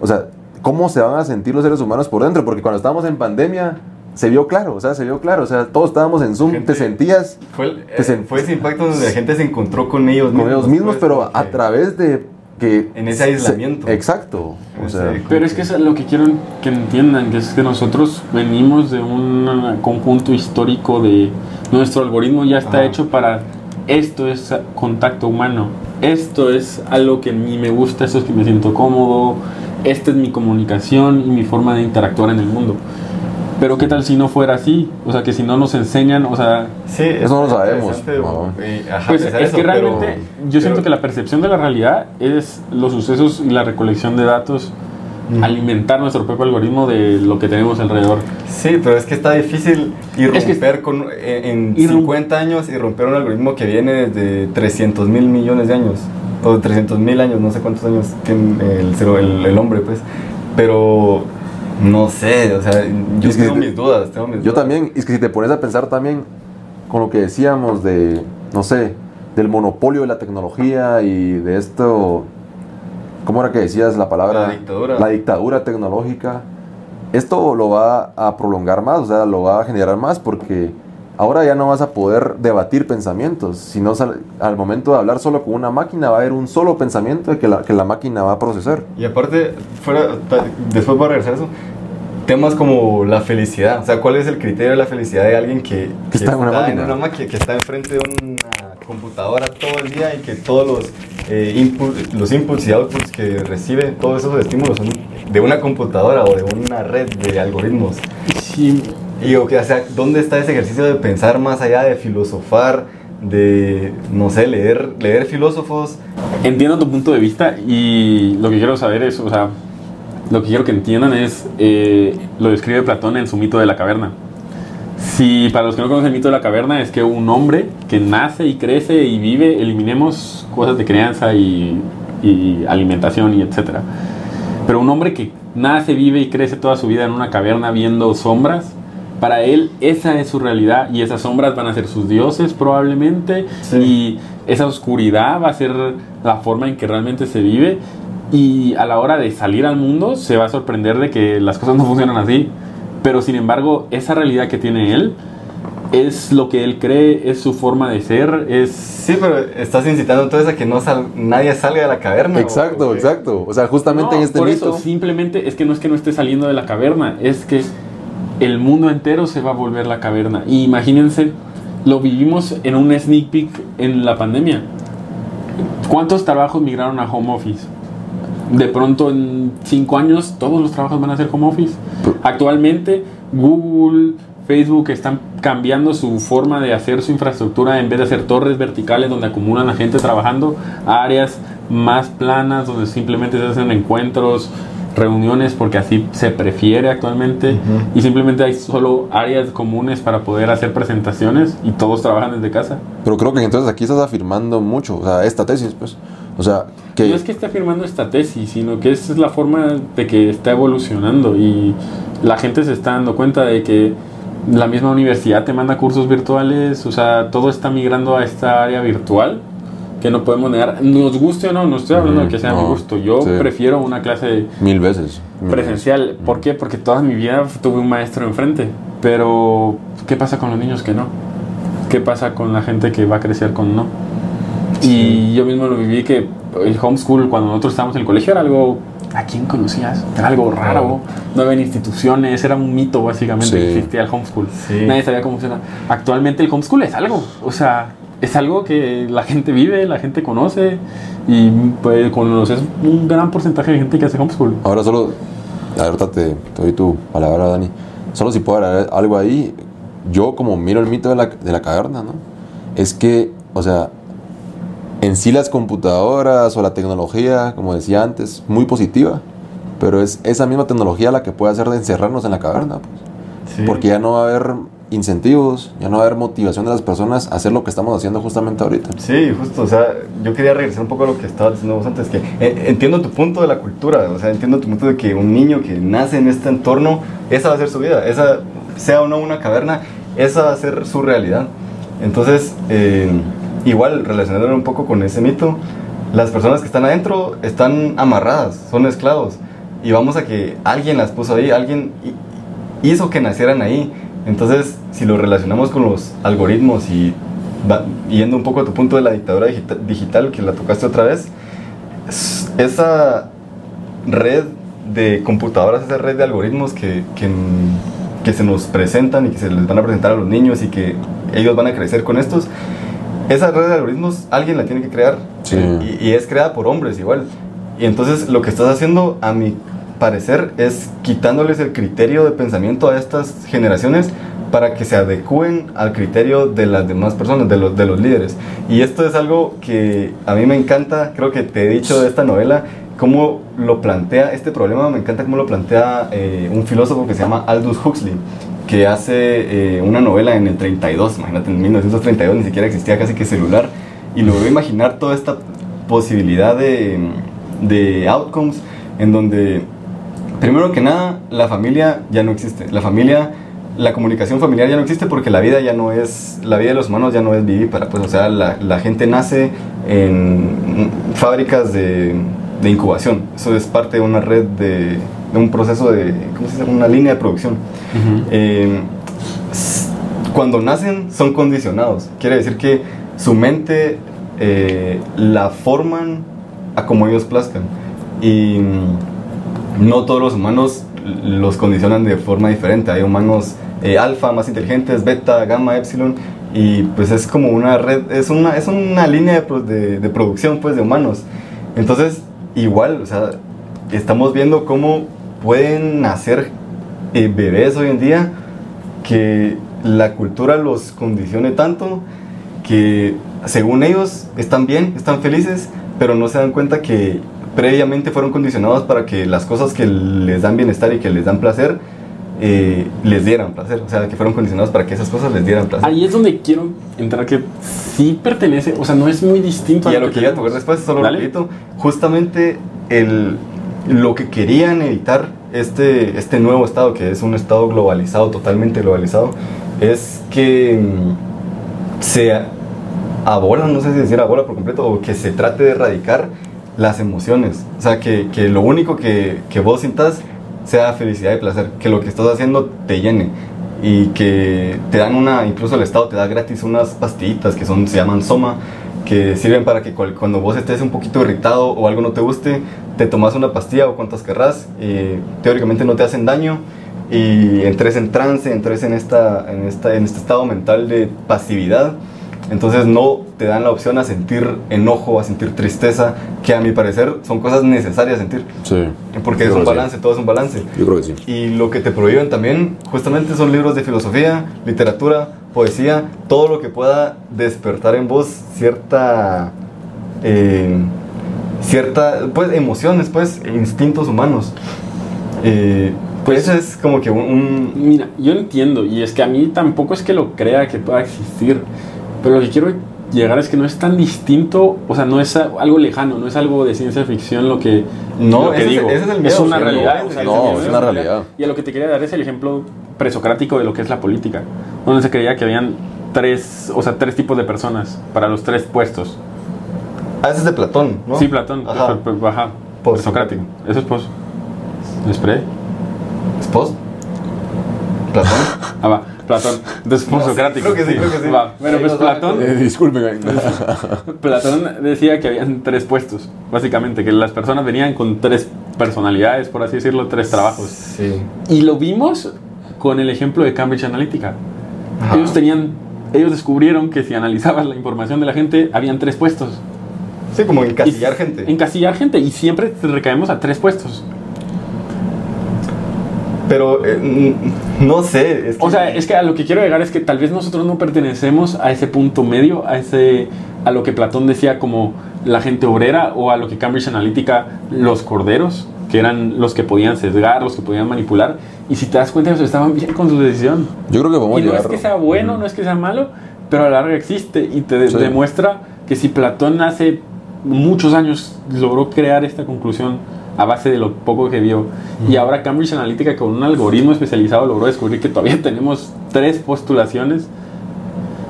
o sea, cómo se van a sentir los seres humanos por dentro, porque cuando estábamos en pandemia se vio claro, o sea, se vio claro, o sea, todos estábamos en Zoom, Gente- te sentías Fue, el- Te eh, sen- fue ese impacto donde la gente se encontró con ellos con ellos mismos, pues, pero a través de que... En ese se- aislamiento. exacto, o Ese- sea, Pero es que es lo que quiero que entiendan, que es que nosotros venimos de un conjunto histórico de nuestro algoritmo ya está Ajá. hecho para esto es contacto humano, esto es algo que a mí me gusta, esto es que me siento cómodo, esta es mi comunicación y mi forma de interactuar en el mundo. Pero qué tal si no fuera así, o sea que si no nos enseñan, o sea, Sí, Eso no lo sabemos, no. eh, ajá, pues es eso, que pero- realmente yo siento pero- que la percepción de la realidad es los sucesos y la recolección de datos Ujú. alimentar nuestro propio algoritmo de lo que tenemos alrededor. Sí, pero es que está difícil Es que- irromper con, en, en Irrum- 50 años y romper un algoritmo que viene desde 300 mil millones de años. O 300 mil años, no sé cuántos años tiene el, el, el hombre, pues. Pero no sé, o sea, yo Es que tengo te- mis dudas. Tengo mis Yo dudas. también, es que si te pones a pensar también con lo que decíamos de, no sé, del monopolio de la tecnología y de esto, ¿cómo era que decías la palabra? La dictadura. La dictadura tecnológica. Esto lo va a prolongar más, o sea, lo va a generar más porque ahora ya no vas a poder debatir pensamientos, sino al momento de hablar solo con una máquina va a haber un solo pensamiento que la, que la máquina va a procesar. Y aparte, fuera, después voy a regresar a eso. Temas como la felicidad, o sea, ¿cuál es el criterio de la felicidad de alguien que, Que está en una máquina. máquina, que está enfrente de una computadora todo el día y que todos los, eh, input- los inputs y outputs que recibe, todos esos estímulos son de una computadora o de una red de algoritmos? Sí, Y o, que, o sea, ¿dónde está ese ejercicio de pensar más allá, de filosofar, de, no sé, leer, leer filósofos? entiendo tu punto de vista y lo que quiero saber es, o sea, lo que quiero que entiendan es, eh, lo describe Platón en su mito de la caverna. Si para los que no conocen el mito de la caverna es que un hombre que nace y crece y vive, eliminemos cosas de crianza y, y alimentación y etcétera. Pero un hombre que nace, vive y crece toda su vida en una caverna viendo sombras, para él esa es su realidad y esas sombras van a ser sus dioses probablemente Sí. y esa oscuridad va a ser la forma en que realmente se vive y a la hora de salir al mundo se va a sorprender de que las cosas no funcionan así. Pero sin embargo, esa realidad que tiene él es lo que él cree, es su forma de ser, es... Sí, pero estás incitando entonces a que no sal- nadie salga de la caverna. Exacto, ¿o? exacto. O sea, justamente No, en este por mito... eso, simplemente es que no es que no esté saliendo de la caverna, es que el mundo entero se va a volver la caverna. Y imagínense, lo vivimos en un sneak peek en la pandemia. ¿Cuántos trabajos migraron a home office? De pronto en cinco años todos los trabajos van a ser home office. Actualmente Google, Facebook están cambiando su forma de hacer su infraestructura en vez de hacer torres verticales donde acumulan a gente trabajando, a áreas más planas donde simplemente se hacen encuentros, reuniones porque así se prefiere actualmente y simplemente hay solo áreas comunes para poder hacer presentaciones y todos trabajan desde casa. Pero creo que entonces aquí estás afirmando mucho, o sea, esta tesis, pues. O sea, que... No es que esté afirmando esta tesis, sino que esa es la forma de que está evolucionando y la gente se está dando cuenta de que la misma universidad te manda cursos virtuales, o sea, todo está migrando a esta área virtual que no podemos negar. Nos guste o no, no estoy hablando de que sea No, mi gusto. Yo sí. prefiero una clase Mil veces. mil presencial. ¿Por qué? Porque toda mi vida tuve un maestro enfrente. Pero, ¿qué pasa con los niños que no? ¿Qué pasa con la gente que va a crecer con no? Y yo mismo lo viví que el homeschool, cuando nosotros estábamos en el colegio, era algo. ¿A quién conocías? Era algo raro. No había instituciones, era un mito básicamente Sí. que existía el homeschool. Sí. Nadie sabía cómo funciona. Actualmente el homeschool es algo. O sea, es algo que la gente vive, la gente conoce. Y pues conoces un gran porcentaje de gente que hace homeschool. Ahora solo, ahorita te, te doy tu palabra, Dani. Solo si puedo agregar algo ahí, yo como miro el mito de la, de la caverna, ¿no? Es que, o sea, en sí las computadoras o la tecnología, como decía antes, muy positiva, pero es esa misma tecnología la que puede hacer de encerrarnos en la caverna, pues. Sí. Porque ya no va a haber incentivos, ya no va a haber motivación de las personas a hacer lo que estamos haciendo justamente ahorita. Sí, justo, o sea, yo quería regresar un poco a lo que estabas diciendo vos antes, que eh, entiendo tu punto de la cultura, o sea, entiendo tu punto de que un niño que nace en este entorno, esa va a ser su vida, esa, sea o no una caverna, esa va a ser su realidad. Entonces, eh, igual, relacionándolo un poco con ese mito, las personas que están adentro están amarradas, son esclavos. y vamos a que alguien las puso ahí, alguien hi- hizo que nacieran ahí. Entonces, si lo relacionamos con los algoritmos y va- yendo un poco a tu punto de la dictadura digita- digital, que la tocaste otra vez, esa red de computadoras, esa red de algoritmos que, que, que se nos presentan y que se les van a presentar a los niños y que ellos van a crecer con estos, esa red de algoritmos alguien la tiene que crear Sí. y, y es creada por hombres igual. Y entonces lo que estás haciendo, a mi parecer, es quitándoles el criterio de pensamiento a estas generaciones para que se adecúen al criterio de las demás personas, de los, de los líderes. Y esto es algo que a mí me encanta, creo que te he dicho de esta novela, cómo lo plantea este problema, me encanta cómo lo plantea eh, un filósofo que se llama Aldous Huxley, que hace eh, una novela en el 32, imagínate, en 1932 ni siquiera existía casi que celular, y lo voy a imaginar toda esta posibilidad de, de outcomes en donde, primero que nada, la familia ya no existe, la familia... La comunicación familiar ya no existe porque la vida ya no es, la vida de los humanos ya no es vivípara, pues o sea, la, la gente nace en fábricas de, de incubación, eso es parte de una red de, de un proceso de, ¿cómo se dice? Una línea de producción. Eh, s- cuando nacen son condicionados. Quiere decir que su mente eh, la forman a como ellos plazcan. Y mm, no todos los humanos los condicionan de forma diferente. Hay humanos eh, alfa, más inteligentes, beta, gamma, epsilon. Y pues es como una red, es una, es una línea de, de- de producción pues de humanos. Entonces, igual, o sea, estamos viendo cómo pueden nacer eh, bebés hoy en día que la cultura los condicione tanto que según ellos están bien, están felices, pero no se dan cuenta que previamente fueron condicionados para que las cosas que les dan bienestar y que les dan placer eh, les dieran placer, o sea, que fueron condicionados para que esas cosas les dieran placer. Ahí es donde quiero entrar que sí pertenece, o sea, no es muy distinto Y a lo que iba a tocar después, solo Dale. rapidito, justamente el, lo que querían evitar este, este nuevo estado, que es un estado globalizado, totalmente globalizado, es que mm, se abola, no sé si decir abola por completo, o que se trate de erradicar las emociones. O sea, que, que lo único que, que vos sintas sea felicidad y placer, que lo que estás haciendo te llene y que te dan una, incluso el Estado te da gratis unas pastillitas que son, se llaman Soma, que sirven para que cual- cuando vos estés un poquito irritado o algo no te guste, te tomas una pastilla o cuantas querrás, y teóricamente no te hacen daño y entres en trance, entres en, esta, en, esta, en este estado mental de pasividad. Entonces no te dan la opción a sentir enojo, a sentir tristeza, que a mi parecer son cosas necesarias sentir. Sí. Porque es un que sí. balance, todo es un balance. Yo creo que sí. Y lo que te prohíben también, justamente son libros de filosofía, literatura, poesía, todo lo que pueda despertar en vos cierta, eh, cierta, pues emociones, pues instintos humanos. Eh, pues eso es como que un, un- Mira, yo entiendo, y es que a mí tampoco es que lo crea que pueda existir, pero lo que quiero llegar es que no es tan distinto, o sea, no es algo lejano, no es algo de ciencia ficción lo que, No, lo que ese es- digo. ese es el miedo, una no, realidad. ese o sea, es- no, miedo es una realidad. Y a lo que te quería dar es el ejemplo presocrático de lo que es la política, donde se creía que habían tres, o sea, tres tipos de personas para los tres puestos. Ah, ese es de Platón, ¿no? Sí, Platón, Ajá. pues, pues, ajá, presocrático. Eso es pos. ¿Esperé? ¿Es post? ¿Platón? <laughs> Ah, va, Platón. Entonces, No, sí, posocrático. creo que sí, creo que sí. Va, Bueno, pues Platón, Eh, disculpen. <laughs> Platón decía que habían tres puestos, básicamente, que las personas venían con tres personalidades, por así decirlo, tres trabajos. Sí. Y lo vimos con el ejemplo de Cambridge Analytica. Ajá. Ellos tenían, ellos descubrieron que si analizabas la información de la gente, habían tres puestos. Sí, como encasillar Y- gente. Encasillar gente, y siempre recaemos a tres puestos. Pero eh, <laughs> no sé. Es que- O sea, es que a lo que quiero llegar es que tal vez nosotros no pertenecemos a ese punto medio, a ese a lo que Platón decía como la gente obrera o a lo que Cambridge Analytica los corderos, que eran los que podían sesgar, los que podían manipular, y si te das cuenta ellos estaban bien con su decisión. Yo creo que podemos Y no llegar. es que sea bueno, no es que sea malo, pero a la larga existe y te de- Sí. demuestra que si Platón hace muchos años logró crear esta conclusión a base de lo poco que vio. Y ahora Cambridge Analytica con un algoritmo especializado logró descubrir que todavía <laughs> tenemos tres postulaciones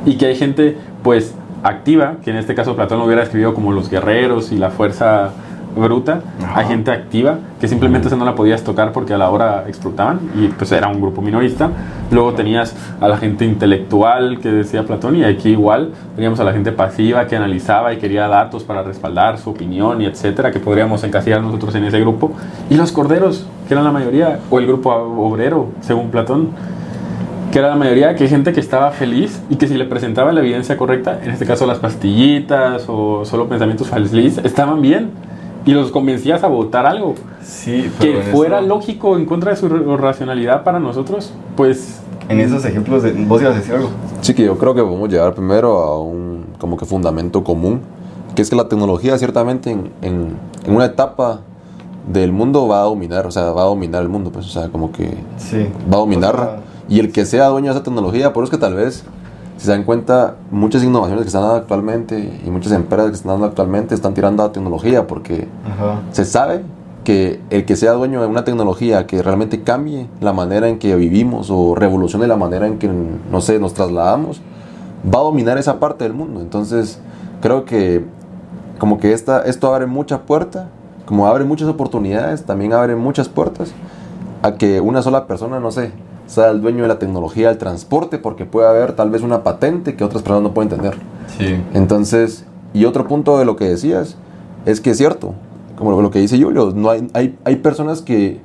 y que hay gente pues activa, que en este caso Platón lo hubiera escrito como los guerreros y la fuerza bruta, Ajá. a gente activa, que simplemente esa no la podías tocar porque a la hora explotaban y pues era un grupo minorista. Luego tenías a la gente intelectual que decía Platón y aquí igual teníamos a la gente pasiva que analizaba y quería datos para respaldar su opinión y etcétera, que podríamos encasillar nosotros en ese grupo. Y los corderos, que eran la mayoría, o el grupo obrero, según Platón que era la mayoría, que hay gente que estaba feliz y que si le presentaba la evidencia correcta, en este caso las pastillitas o solo pensamientos feliz, estaban bien y los convencías a votar algo Sí, que pero en fuera eso- lógico en contra de su ra- racionalidad para nosotros, pues En esos ejemplos, de, vos ibas a decir algo. Sí, que yo creo que podemos llegar primero a un como que fundamento común, que es que la tecnología ciertamente en, en- en una etapa del mundo va a dominar, o sea, va a dominar el mundo, pues, o sea, como que Sí. va a dominar. O sea, y el que sea dueño de esa tecnología, por eso es que tal vez, si se dan cuenta, muchas innovaciones que están dando actualmente y muchas empresas que están dando actualmente están tirando a tecnología porque Ajá. se sabe que el que sea dueño de una tecnología que realmente cambie la manera en que vivimos o revolucione la manera en que, no sé, nos trasladamos, va a dominar esa parte del mundo. Entonces, creo que como que esta, esto abre mucha puerta, como abre muchas oportunidades, también abre muchas puertas a que una sola persona, no sé, sea el dueño de la tecnología del transporte, porque puede haber tal vez una patente que otras personas no pueden tener. Sí. Entonces, y otro punto de lo que decías, es que es cierto, como lo, que dice Julio, no hay, hay, hay personas que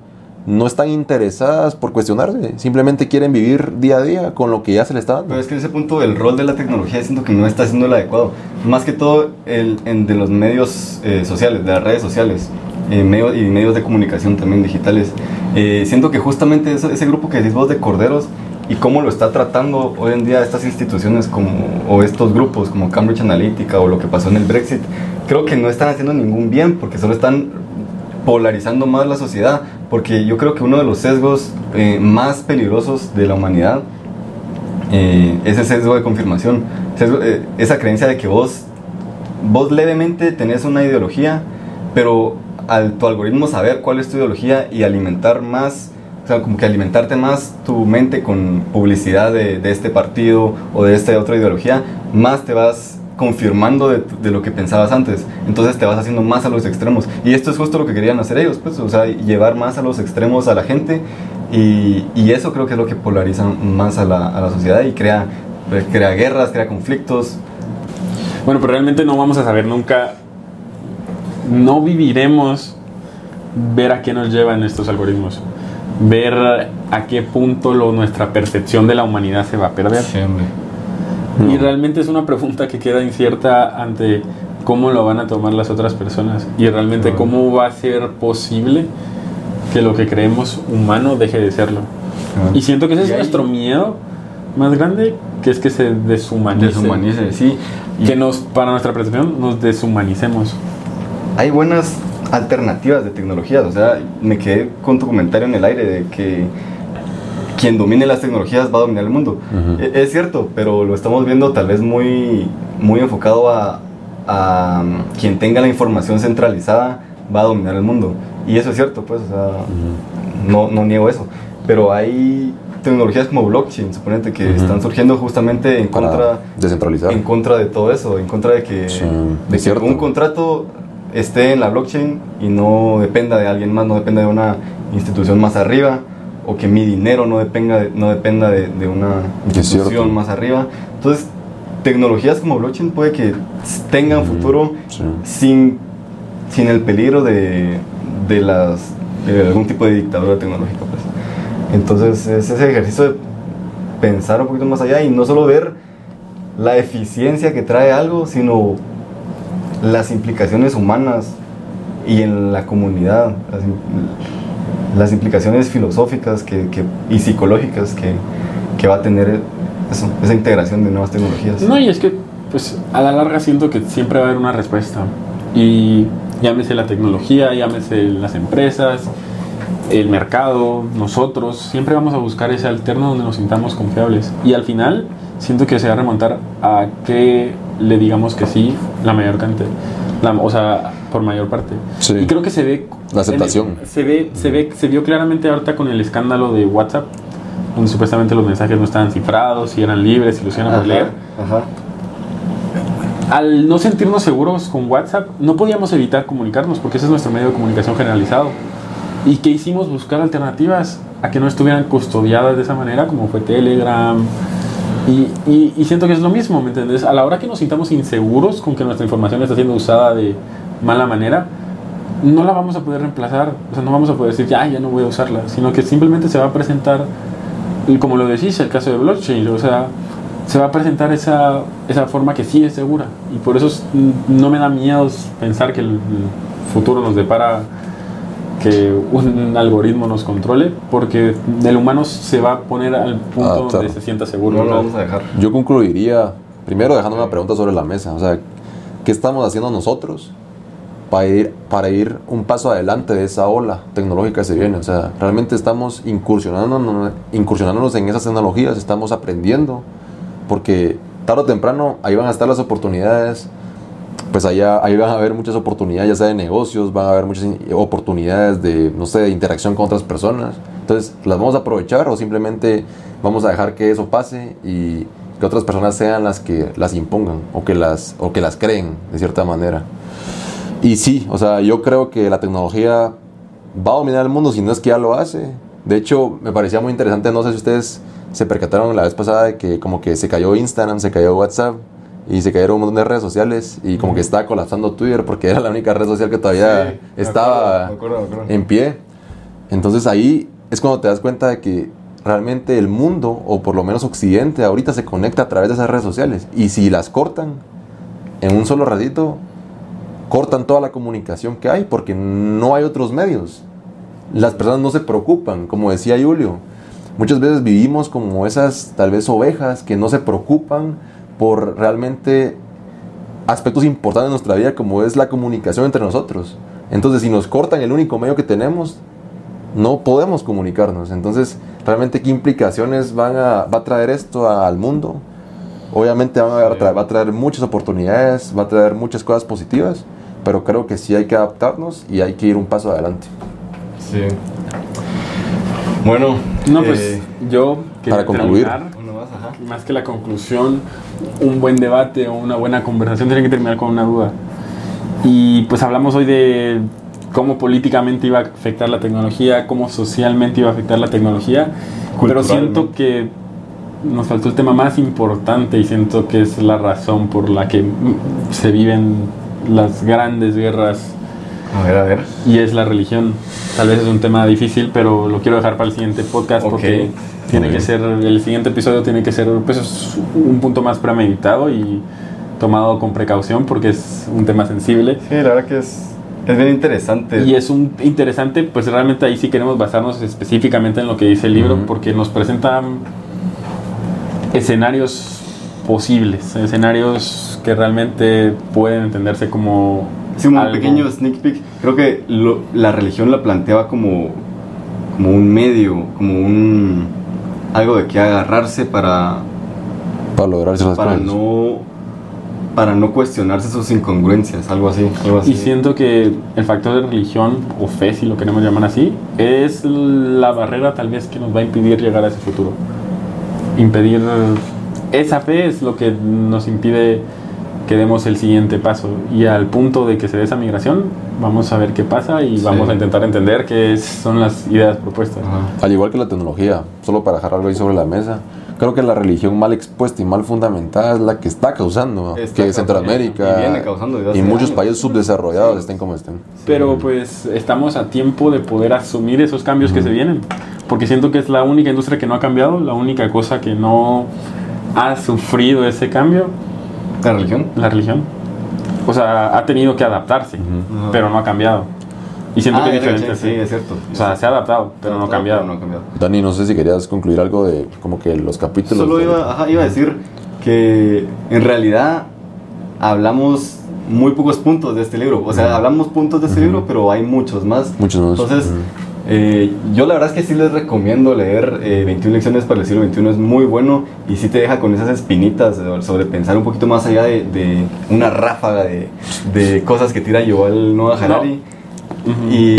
no están interesadas por cuestionarse, simplemente quieren vivir día a día con lo que ya se les está dando. Pero es que en ese punto el rol de la tecnología siento que no está siendo el adecuado. Más que todo el, en, de los medios eh, sociales, de las redes sociales eh, medio- y medios de comunicación también digitales. Eh, siento que justamente ese, ese grupo que decís vos de corderos y cómo lo está tratando hoy en día estas instituciones como, o estos grupos como Cambridge Analytica o lo que pasó en el Brexit, creo que no están haciendo ningún bien porque solo están polarizando más la sociedad, porque yo creo que uno de los sesgos eh, más peligrosos de la humanidad eh, es ese sesgo de confirmación, eh, esa creencia de que vos, vos levemente tenés una ideología, pero al tu algoritmo saber cuál es tu ideología y alimentar más, o sea, como que alimentarte más tu mente con publicidad de, de este partido o de esta otra ideología, más te vas confirmando de, lo que pensabas antes. Entonces te vas haciendo más a los extremos. Y esto es justo lo que querían hacer ellos, pues, o sea, llevar más a los extremos a la gente. Y, y eso creo que es lo que polariza más a la, a la sociedad y crea, crea guerras, crea conflictos. Bueno, pero realmente no vamos a saber nunca, no viviremos ver a qué nos llevan estos algoritmos, ver a qué punto lo, nuestra percepción de la humanidad se va a perder. Y No. realmente es una pregunta que queda incierta ante cómo lo van a tomar las otras personas y realmente cómo va a ser posible que lo que creemos humano deje de serlo. Y siento que ese es ahí- nuestro miedo más grande, que es que se deshumanice. Deshumanice, sí. Y Que nos, para nuestra percepción, nos deshumanicemos. Hay buenas alternativas de tecnologías. O sea, me quedé con tu comentario en el aire de que quien domine las tecnologías va a dominar el mundo. E- Es cierto, pero lo estamos viendo tal vez muy, muy enfocado a, a, um, quien tenga la información centralizada va a dominar el mundo. Y eso es cierto, pues, o sea, no, no niego eso. Pero hay tecnologías como blockchain, suponete, que están surgiendo justamente en Para contra descentralizar. en contra de todo eso, en contra de que, Sí, de es que un contrato esté en la blockchain y no dependa de alguien más, no dependa de una institución más arriba, o que mi dinero no dependa de, no dependa de, de una institución más arriba. Entonces, tecnologías como blockchain puede que tengan Ujú, futuro sí. sin, sin el peligro de, de, las, de algún tipo de dictadura tecnológica. Pues. Entonces es ese ejercicio de pensar un poquito más allá y no solo ver la eficiencia que trae algo, sino las implicaciones humanas y en la comunidad, las, im- las implicaciones filosóficas que, que- y psicológicas que, que va a tener esa integración de nuevas tecnologías. No, y es que, pues, a la larga siento que siempre va a haber una respuesta. Y llámese la tecnología, llámese las empresas, el mercado, nosotros, siempre vamos a buscar ese alterno donde nos sintamos confiables. Y al final, siento que se va a remontar a que le digamos que sí la mayor cantidad, la- o sea, por mayor parte. Sí. Y creo que se ve... La aceptación. el- se, ve, se, ve, se vio claramente ahorita con el escándalo de WhatsApp, donde supuestamente los mensajes no estaban cifrados y eran libres y los iban a poder leer. ajá. al no sentirnos seguros con WhatsApp, no podíamos evitar comunicarnos porque ese es nuestro medio de comunicación generalizado. ¿Y qué hicimos? Buscar alternativas a que no estuvieran custodiadas de esa manera, como fue Telegram. Y, y- siento que es lo mismo, ¿me entiendes? A la hora que nos sintamos inseguros con que nuestra información está siendo usada de mala manera, no la vamos a poder reemplazar. O sea, no vamos a poder decir, ya, ya no voy a usarla, sino que simplemente se va a presentar, como lo decís, el caso de blockchain, o sea, se va a presentar esa, esa forma que sí es segura. Y por eso es- no me da miedo pensar que el futuro nos depara que un algoritmo nos controle, porque el humano se va a poner al punto Ah, donde claro. se sienta seguro. No lo ¿verdad? vamos a dejar. Yo concluiría, primero dejando una pregunta sobre la mesa, o sea, ¿qué estamos haciendo nosotros para ir, para ir un paso adelante de esa ola tecnológica que se viene? O sea, realmente estamos incursionándonos, incursionándonos en esas tecnologías, estamos aprendiendo, porque tarde o temprano ahí van a estar las oportunidades, pues allá, ahí van a haber muchas oportunidades, ya sea de negocios, van a haber muchas oportunidades de, no sé, de interacción con otras personas. Entonces, ¿las vamos a aprovechar o simplemente vamos a dejar que eso pase y que otras personas sean las que las impongan o que las, o que las creen de cierta manera? Y sí, o sea, yo creo que la tecnología va a dominar el mundo si no es que ya lo hace. De hecho, me parecía muy interesante, no sé si ustedes se percataron la vez pasada de que como que se cayó Instagram, se cayó WhatsApp y se cayeron un montón de redes sociales y como que estaba colapsando Twitter porque era la única red social que todavía Sí, me estaba acuerdo, me acuerdo, me acuerdo. en pie. Entonces ahí es cuando te das cuenta de que realmente el mundo, o por lo menos Occidente, ahorita se conecta a través de esas redes sociales. Y si las cortan en un solo ratito, cortan toda la comunicación que hay porque no hay otros medios. Las personas no se preocupan, como decía Julio. Muchas veces vivimos como esas tal vez ovejas que no se preocupan por realmente aspectos importantes de nuestra vida como es la comunicación entre nosotros. Entonces, si nos cortan el único medio que tenemos, no podemos comunicarnos. Entonces, realmente, ¿qué implicaciones van a, va a traer esto al mundo? Obviamente van a tra- va a traer muchas oportunidades, va a traer muchas cosas positivas, pero creo que sí hay que adaptarnos y hay que ir un paso adelante. Sí. Bueno, No, pues eh, yo quería para concluir. terminar, más, que la conclusión, un buen debate o una buena conversación tiene que terminar con una duda. Y pues hablamos hoy de cómo políticamente iba a afectar la tecnología, cómo socialmente iba a afectar la tecnología, pero siento que nos faltó el tema más importante y siento que es la razón por la que se viven las grandes guerras A ver, a ver. y es la religión. Tal vez es un tema difícil, pero lo quiero dejar para el siguiente podcast Ok. porque tiene que ser, el siguiente episodio tiene que ser pues, es un punto más premeditado y tomado con precaución porque es un tema sensible. Sí, la verdad que es, es bien interesante. Y es un interesante, pues realmente ahí sí queremos basarnos específicamente en lo que dice el libro, porque nos presentan escenarios posibles, escenarios que realmente pueden entenderse como Sí, un algo- pequeño sneak peek. Creo que lo- la religión la planteaba como, como un medio, como un algo de que agarrarse para, Para lograr esas para cosas. no para no cuestionarse sus incongruencias, algo así, algo así. Y siento que el factor de religión o fe, si lo queremos llamar así, es la barrera tal vez que nos va a impedir llegar a ese futuro. Impedir esa fe es lo que nos impide que demos el siguiente paso. Y al punto de que se dé esa migración, vamos a ver qué pasa y Sí. vamos a intentar entender qué es- son las ideas propuestas. Ajá. Al igual que la tecnología, solo para dejar algo ahí sobre la mesa, creo que la religión mal expuesta y mal fundamentada es la que está causando Está que Centroamérica y viene causando desde y muchos años. países subdesarrollados estén como estén. Pero pues estamos a tiempo de poder asumir esos cambios que se vienen. Porque siento que es la única industria que no ha cambiado, la única cosa que no ha sufrido ese cambio, ¿La religión? la religión. O sea, ha tenido que adaptarse, Ajá. pero no ha cambiado. Y siento Ah, que es diferente. ya, sí, sí. es cierto. O sea, se ha adaptado, pero no ha cambiado. Pero no ha cambiado. Dani, no sé si querías concluir algo de como que los capítulos. Solo de- iba, ajá, iba a decir que en realidad hablamos muy pocos puntos de este libro. O sea, hablamos puntos de este libro, pero hay muchos más. Muchos más. Entonces. Eh, yo la verdad es que sí les recomiendo leer eh, 21 lecciones para el siglo XXI. Es muy bueno y sí te deja con esas espinitas de- sobre pensar un poquito más allá de, de una ráfaga de, de cosas que tira Yuval Noah Harari. Y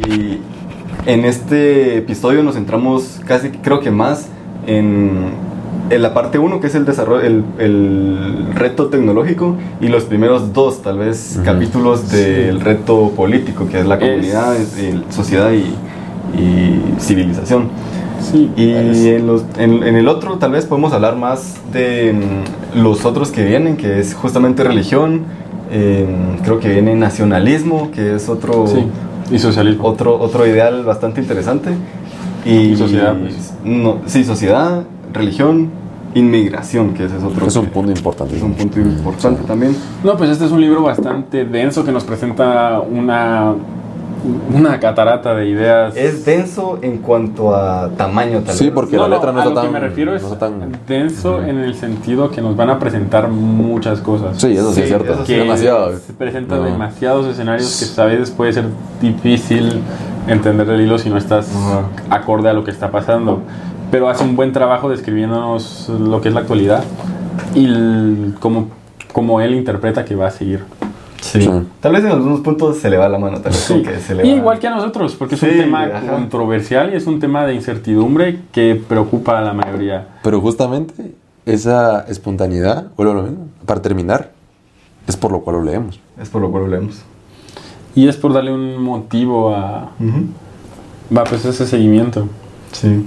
en este episodio nos centramos casi, creo que más en en la parte 1, que es el desarrollo, el, el reto tecnológico, y los primeros dos, tal vez, capítulos del reto político, que es la comunidad, el- sociedad y, y civilización. Sí, Y en, los- en- en el otro tal vez podemos hablar más de mm, los otros que vienen, que es justamente religión, eh, creo que viene nacionalismo, que es otro, sí, y socialismo. otro, otro ideal bastante interesante. Y, Y sociedad, pues. no, sí, sociedad, religión, inmigración, que ese es otro. Es un que- punto importante. es un punto importante también. No, pues este es un libro bastante denso que nos presenta una, una catarata de ideas. Es denso en cuanto a tamaño, tal Sí, porque la letra no a está lo que tan- me refiero es no tan- denso en el sentido que nos van a presentar muchas cosas. Sí, eso sí, Sí, es cierto. eso sí. que demasiado. se presentan No. demasiados escenarios que a veces puede ser difícil entender el hilo si no estás acorde a lo que está pasando. Pero hace un buen trabajo describiéndonos lo que es la actualidad y el- cómo, cómo él interpreta que va a seguir. Sí. Sí. Tal vez en algunos puntos se le va la mano, tal vez como que se le Y va- igual que a nosotros, porque es Sí, un tema ajá. controversial y es un tema de incertidumbre que preocupa a la mayoría. Pero justamente esa espontaneidad, vuelvo a lo mismo, para terminar, es por lo cual lo leemos. Es por lo cual lo leemos. Y es por darle un motivo a va, pues ese seguimiento. Sí.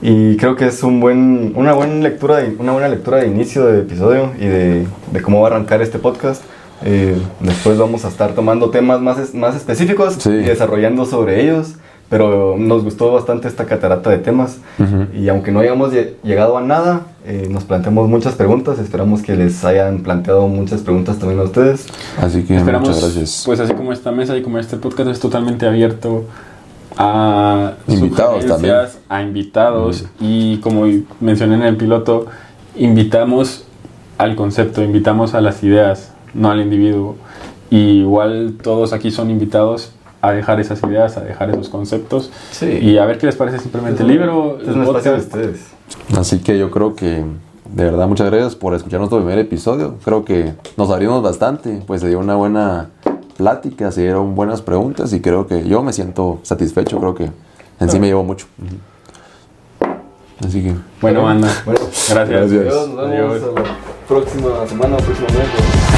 Y creo que es un buen, una, buena lectura de, una buena lectura de inicio de episodio y de, de cómo va a arrancar este podcast. Eh, después vamos a estar tomando temas más, es- más específicos Sí. y desarrollando sobre ellos. Pero nos gustó bastante esta catarata de temas. Ujú. Y aunque no hayamos lle- llegado a nada, eh, nos planteamos muchas preguntas. Esperamos que les hayan planteado muchas preguntas también a ustedes. Así que Esperamos, muchas gracias. pues así como esta mesa y como este podcast es totalmente abierto a Invitados sugerencias, a invitados y como mencioné en el piloto, invitamos al concepto, invitamos a las ideas, no al individuo. Y igual todos aquí son invitados a dejar esas ideas, a dejar esos conceptos Sí. y a ver qué les parece simplemente el libro, es el un espacio de podcast. ustedes. Así que yo creo que, de verdad, muchas gracias por escuchar nuestro primer episodio. Creo que nos abrimos bastante, pues se dio una buena plática, se dieron buenas preguntas y creo que yo me siento satisfecho, creo que en sí me llevo mucho. Así que, Bueno, Bueno, gracias. Gracias. Adiós, nos vemos Adiós. a la próxima semana, próximo mes.